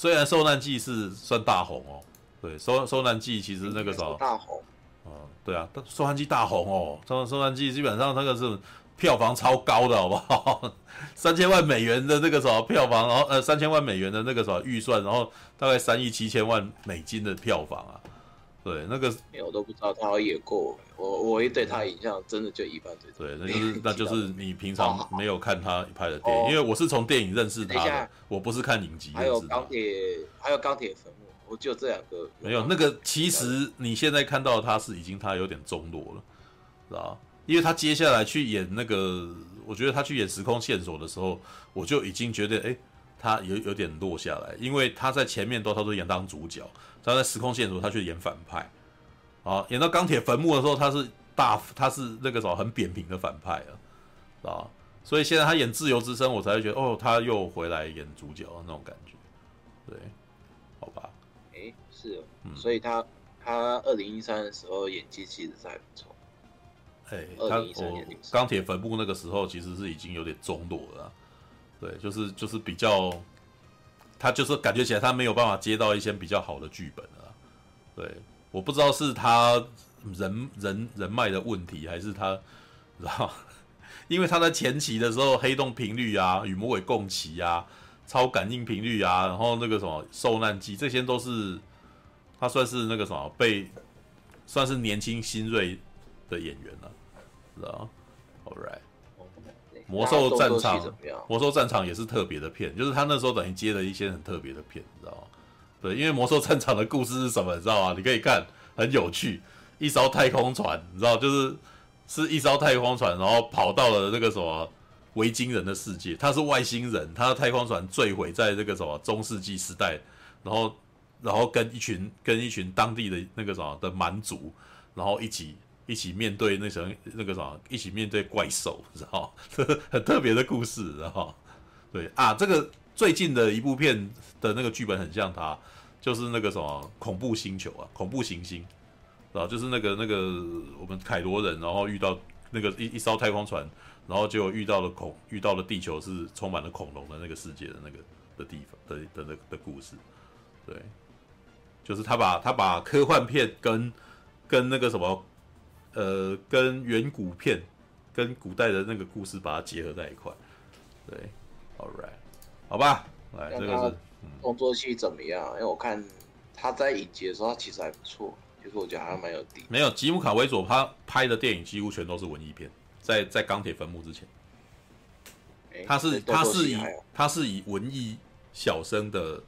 虽然受难记是算大红哦，对，受受难记其实那个时候大红，嗯，对啊，受难记大红哦，受受难记基本上那个是票房超高的，好不好？三千万美元的那个什么票房，然后呃三千万美元的那个什么预算，然后大概三亿七千万美金的票房啊。对，那个我都不知道他有演过，我我一对他印象真的就一般。对，那就是那就是你平常没有看他拍的电影，因为我是从电影认识他的，我不是看影集。还有钢铁，还有钢铁坟墓，我就这两个。没有那个，其实你现在看到他是已经他有点中落了，知道？因为他接下来去演那个，我觉得他去演时空线索的时候，我就已经觉得，哎，他有有点落下来，因为他在前面都他都演当主角。他在时空线索，他去演反派，啊，演到钢铁坟墓的时候，他是大，他是那个什么很扁平的反派啊，啊，所以现在他演自由之声，我才会觉得哦，他又回来演主角那种感觉，对，好吧，诶、欸，是哦，嗯，所以他他二零一三的时候演技其实还不错，哎、欸，他我钢铁坟墓那个时候其实是已经有点中落了，对，就是就是比较。他就是感觉起来，他没有办法接到一些比较好的剧本了。对，我不知道是他人人人脉的问题，还是他，知道？因为他在前期的时候，黑洞频率啊，与魔鬼共袭啊，超感应频率啊，然后那个什么受难记，这些都是他算是那个什么被算是年轻新锐的演员了，知道？All right。魔兽战场，魔兽战场也是特别的片，就是他那时候等于接了一些很特别的片，你知道吗？对，因为魔兽战场的故事是什么，你知道吗？你可以看，很有趣，一艘太空船，你知道，就是是一艘太空船，然后跑到了那个什么维京人的世界，他是外星人，他的太空船坠毁在这个什么中世纪时代，然后然后跟一群跟一群当地的那个什么的蛮族，然后一起。一起面对那什么那个什么，一起面对怪兽，知道吗？很特别的故事，知道？对啊，这个最近的一部片的那个剧本很像他，就是那个什么恐怖星球啊，恐怖行星，啊，就是那个那个我们凯罗人，然后遇到那个一一艘太空船，然后就遇到了恐遇到了地球是充满了恐龙的那个世界的那个的地方的的的的故事，对，就是他把他把科幻片跟跟那个什么。呃，跟远古片，跟古代的那个故事把它结合在一块，对，All right，好吧，来，这个是动作戏怎么样？因为我看他在影集的时候，他其实还不错，就是我觉得还蛮有底。没有吉姆卡维佐他拍的电影几乎全都是文艺片，在在钢铁坟墓之前，他是他是以他是以文艺小生的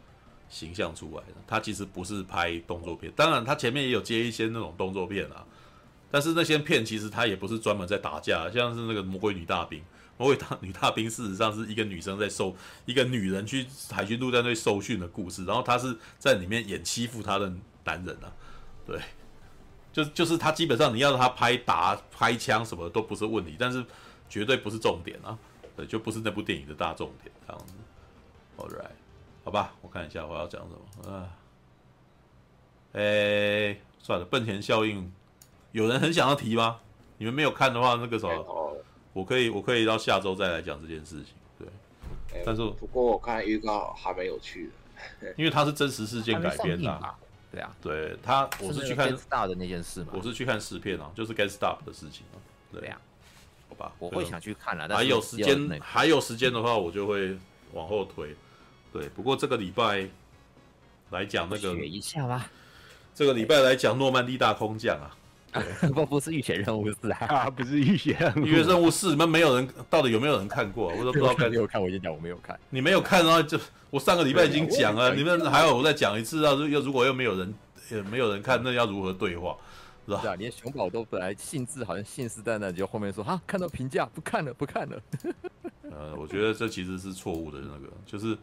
形象出来的，他其实不是拍动作片，当然他前面也有接一些那种动作片啊。但是那些片其实他也不是专门在打架，像是那个魔鬼女大兵，魔鬼大女大兵事实上是一个女生在受一个女人去海军陆战队受训的故事，然后她是在里面演欺负她的男人啊，对，就就是他基本上你要让他拍打拍枪什么都不是问题，但是绝对不是重点啊，对，就不是那部电影的大重点这样子。All right，好吧，我看一下我要讲什么。啊，哎，算了，本田效应。有人很想要提吗？你们没有看的话，那个什么，我可以我可以到下周再来讲这件事情。对，欸、但是不过我看预告还蛮有趣的，因为它是真实事件改编的。对啊，对他，我是去看大的那件事嘛，我是去看试片啊，就是 Get Stop 的事情啊。对呀，好吧，我会想去看了，还有时间，还有时间的话，我就会往后推。对，不过这个礼拜来讲那个，一下吧。这个礼拜来讲诺曼底大空降啊，不不是预选任务四啊，不是预选任务，浴血任务四，你们没有人，到底有没有人看过？我都不知道该。没有看，我已经讲我没有看。你没有看的话，就我上个礼拜已经讲了，你们还有我再讲一次啊？又如果又没有人。也没有人看，那要如何对话，是吧？是啊，连熊宝都本来兴致好像信誓旦旦，就后面说哈，看到评价不看了，不看了。呃，我觉得这其实是错误的，那个就是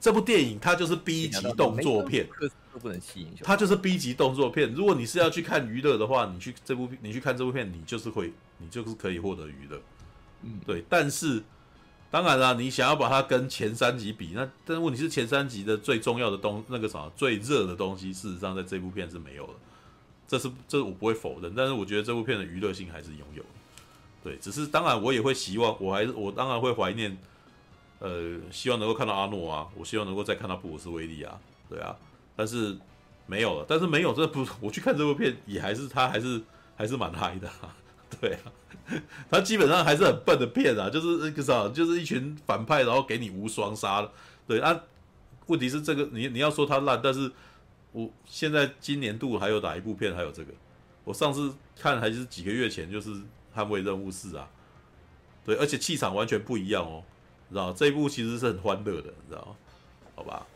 这部电影它就是 B 级动作片，都不能吸引。它就是 B 级动作片。如果你是要去看娱乐的话，你去这部你去看这部片，你就是会，你就是可以获得娱乐。嗯，对，但是。当然啦，你想要把它跟前三集比，那但问题是前三集的最重要的东那个啥最热的东西，事实上在这部片是没有的。这是这我不会否认，但是我觉得这部片的娱乐性还是拥有的。对，只是当然我也会希望，我还是我当然会怀念，呃，希望能够看到阿诺啊，我希望能够再看到布鲁斯威利啊，对啊，但是没有了，但是没有这不，我去看这部片也还是他还是还是蛮嗨的，对啊。他基本上还是很笨的片啊，就是那个啥，就是一群反派，然后给你无双杀了。对啊，问题是这个你你要说他烂，但是我现在今年度还有哪一部片还有这个？我上次看还是几个月前，就是《捍卫任务四》啊。对，而且气场完全不一样哦，知道这一部其实是很欢乐的，你知道？好吧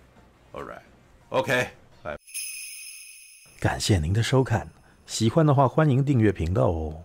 ，All right，OK，拜，感谢您的收看，喜欢的话欢迎订阅频道哦。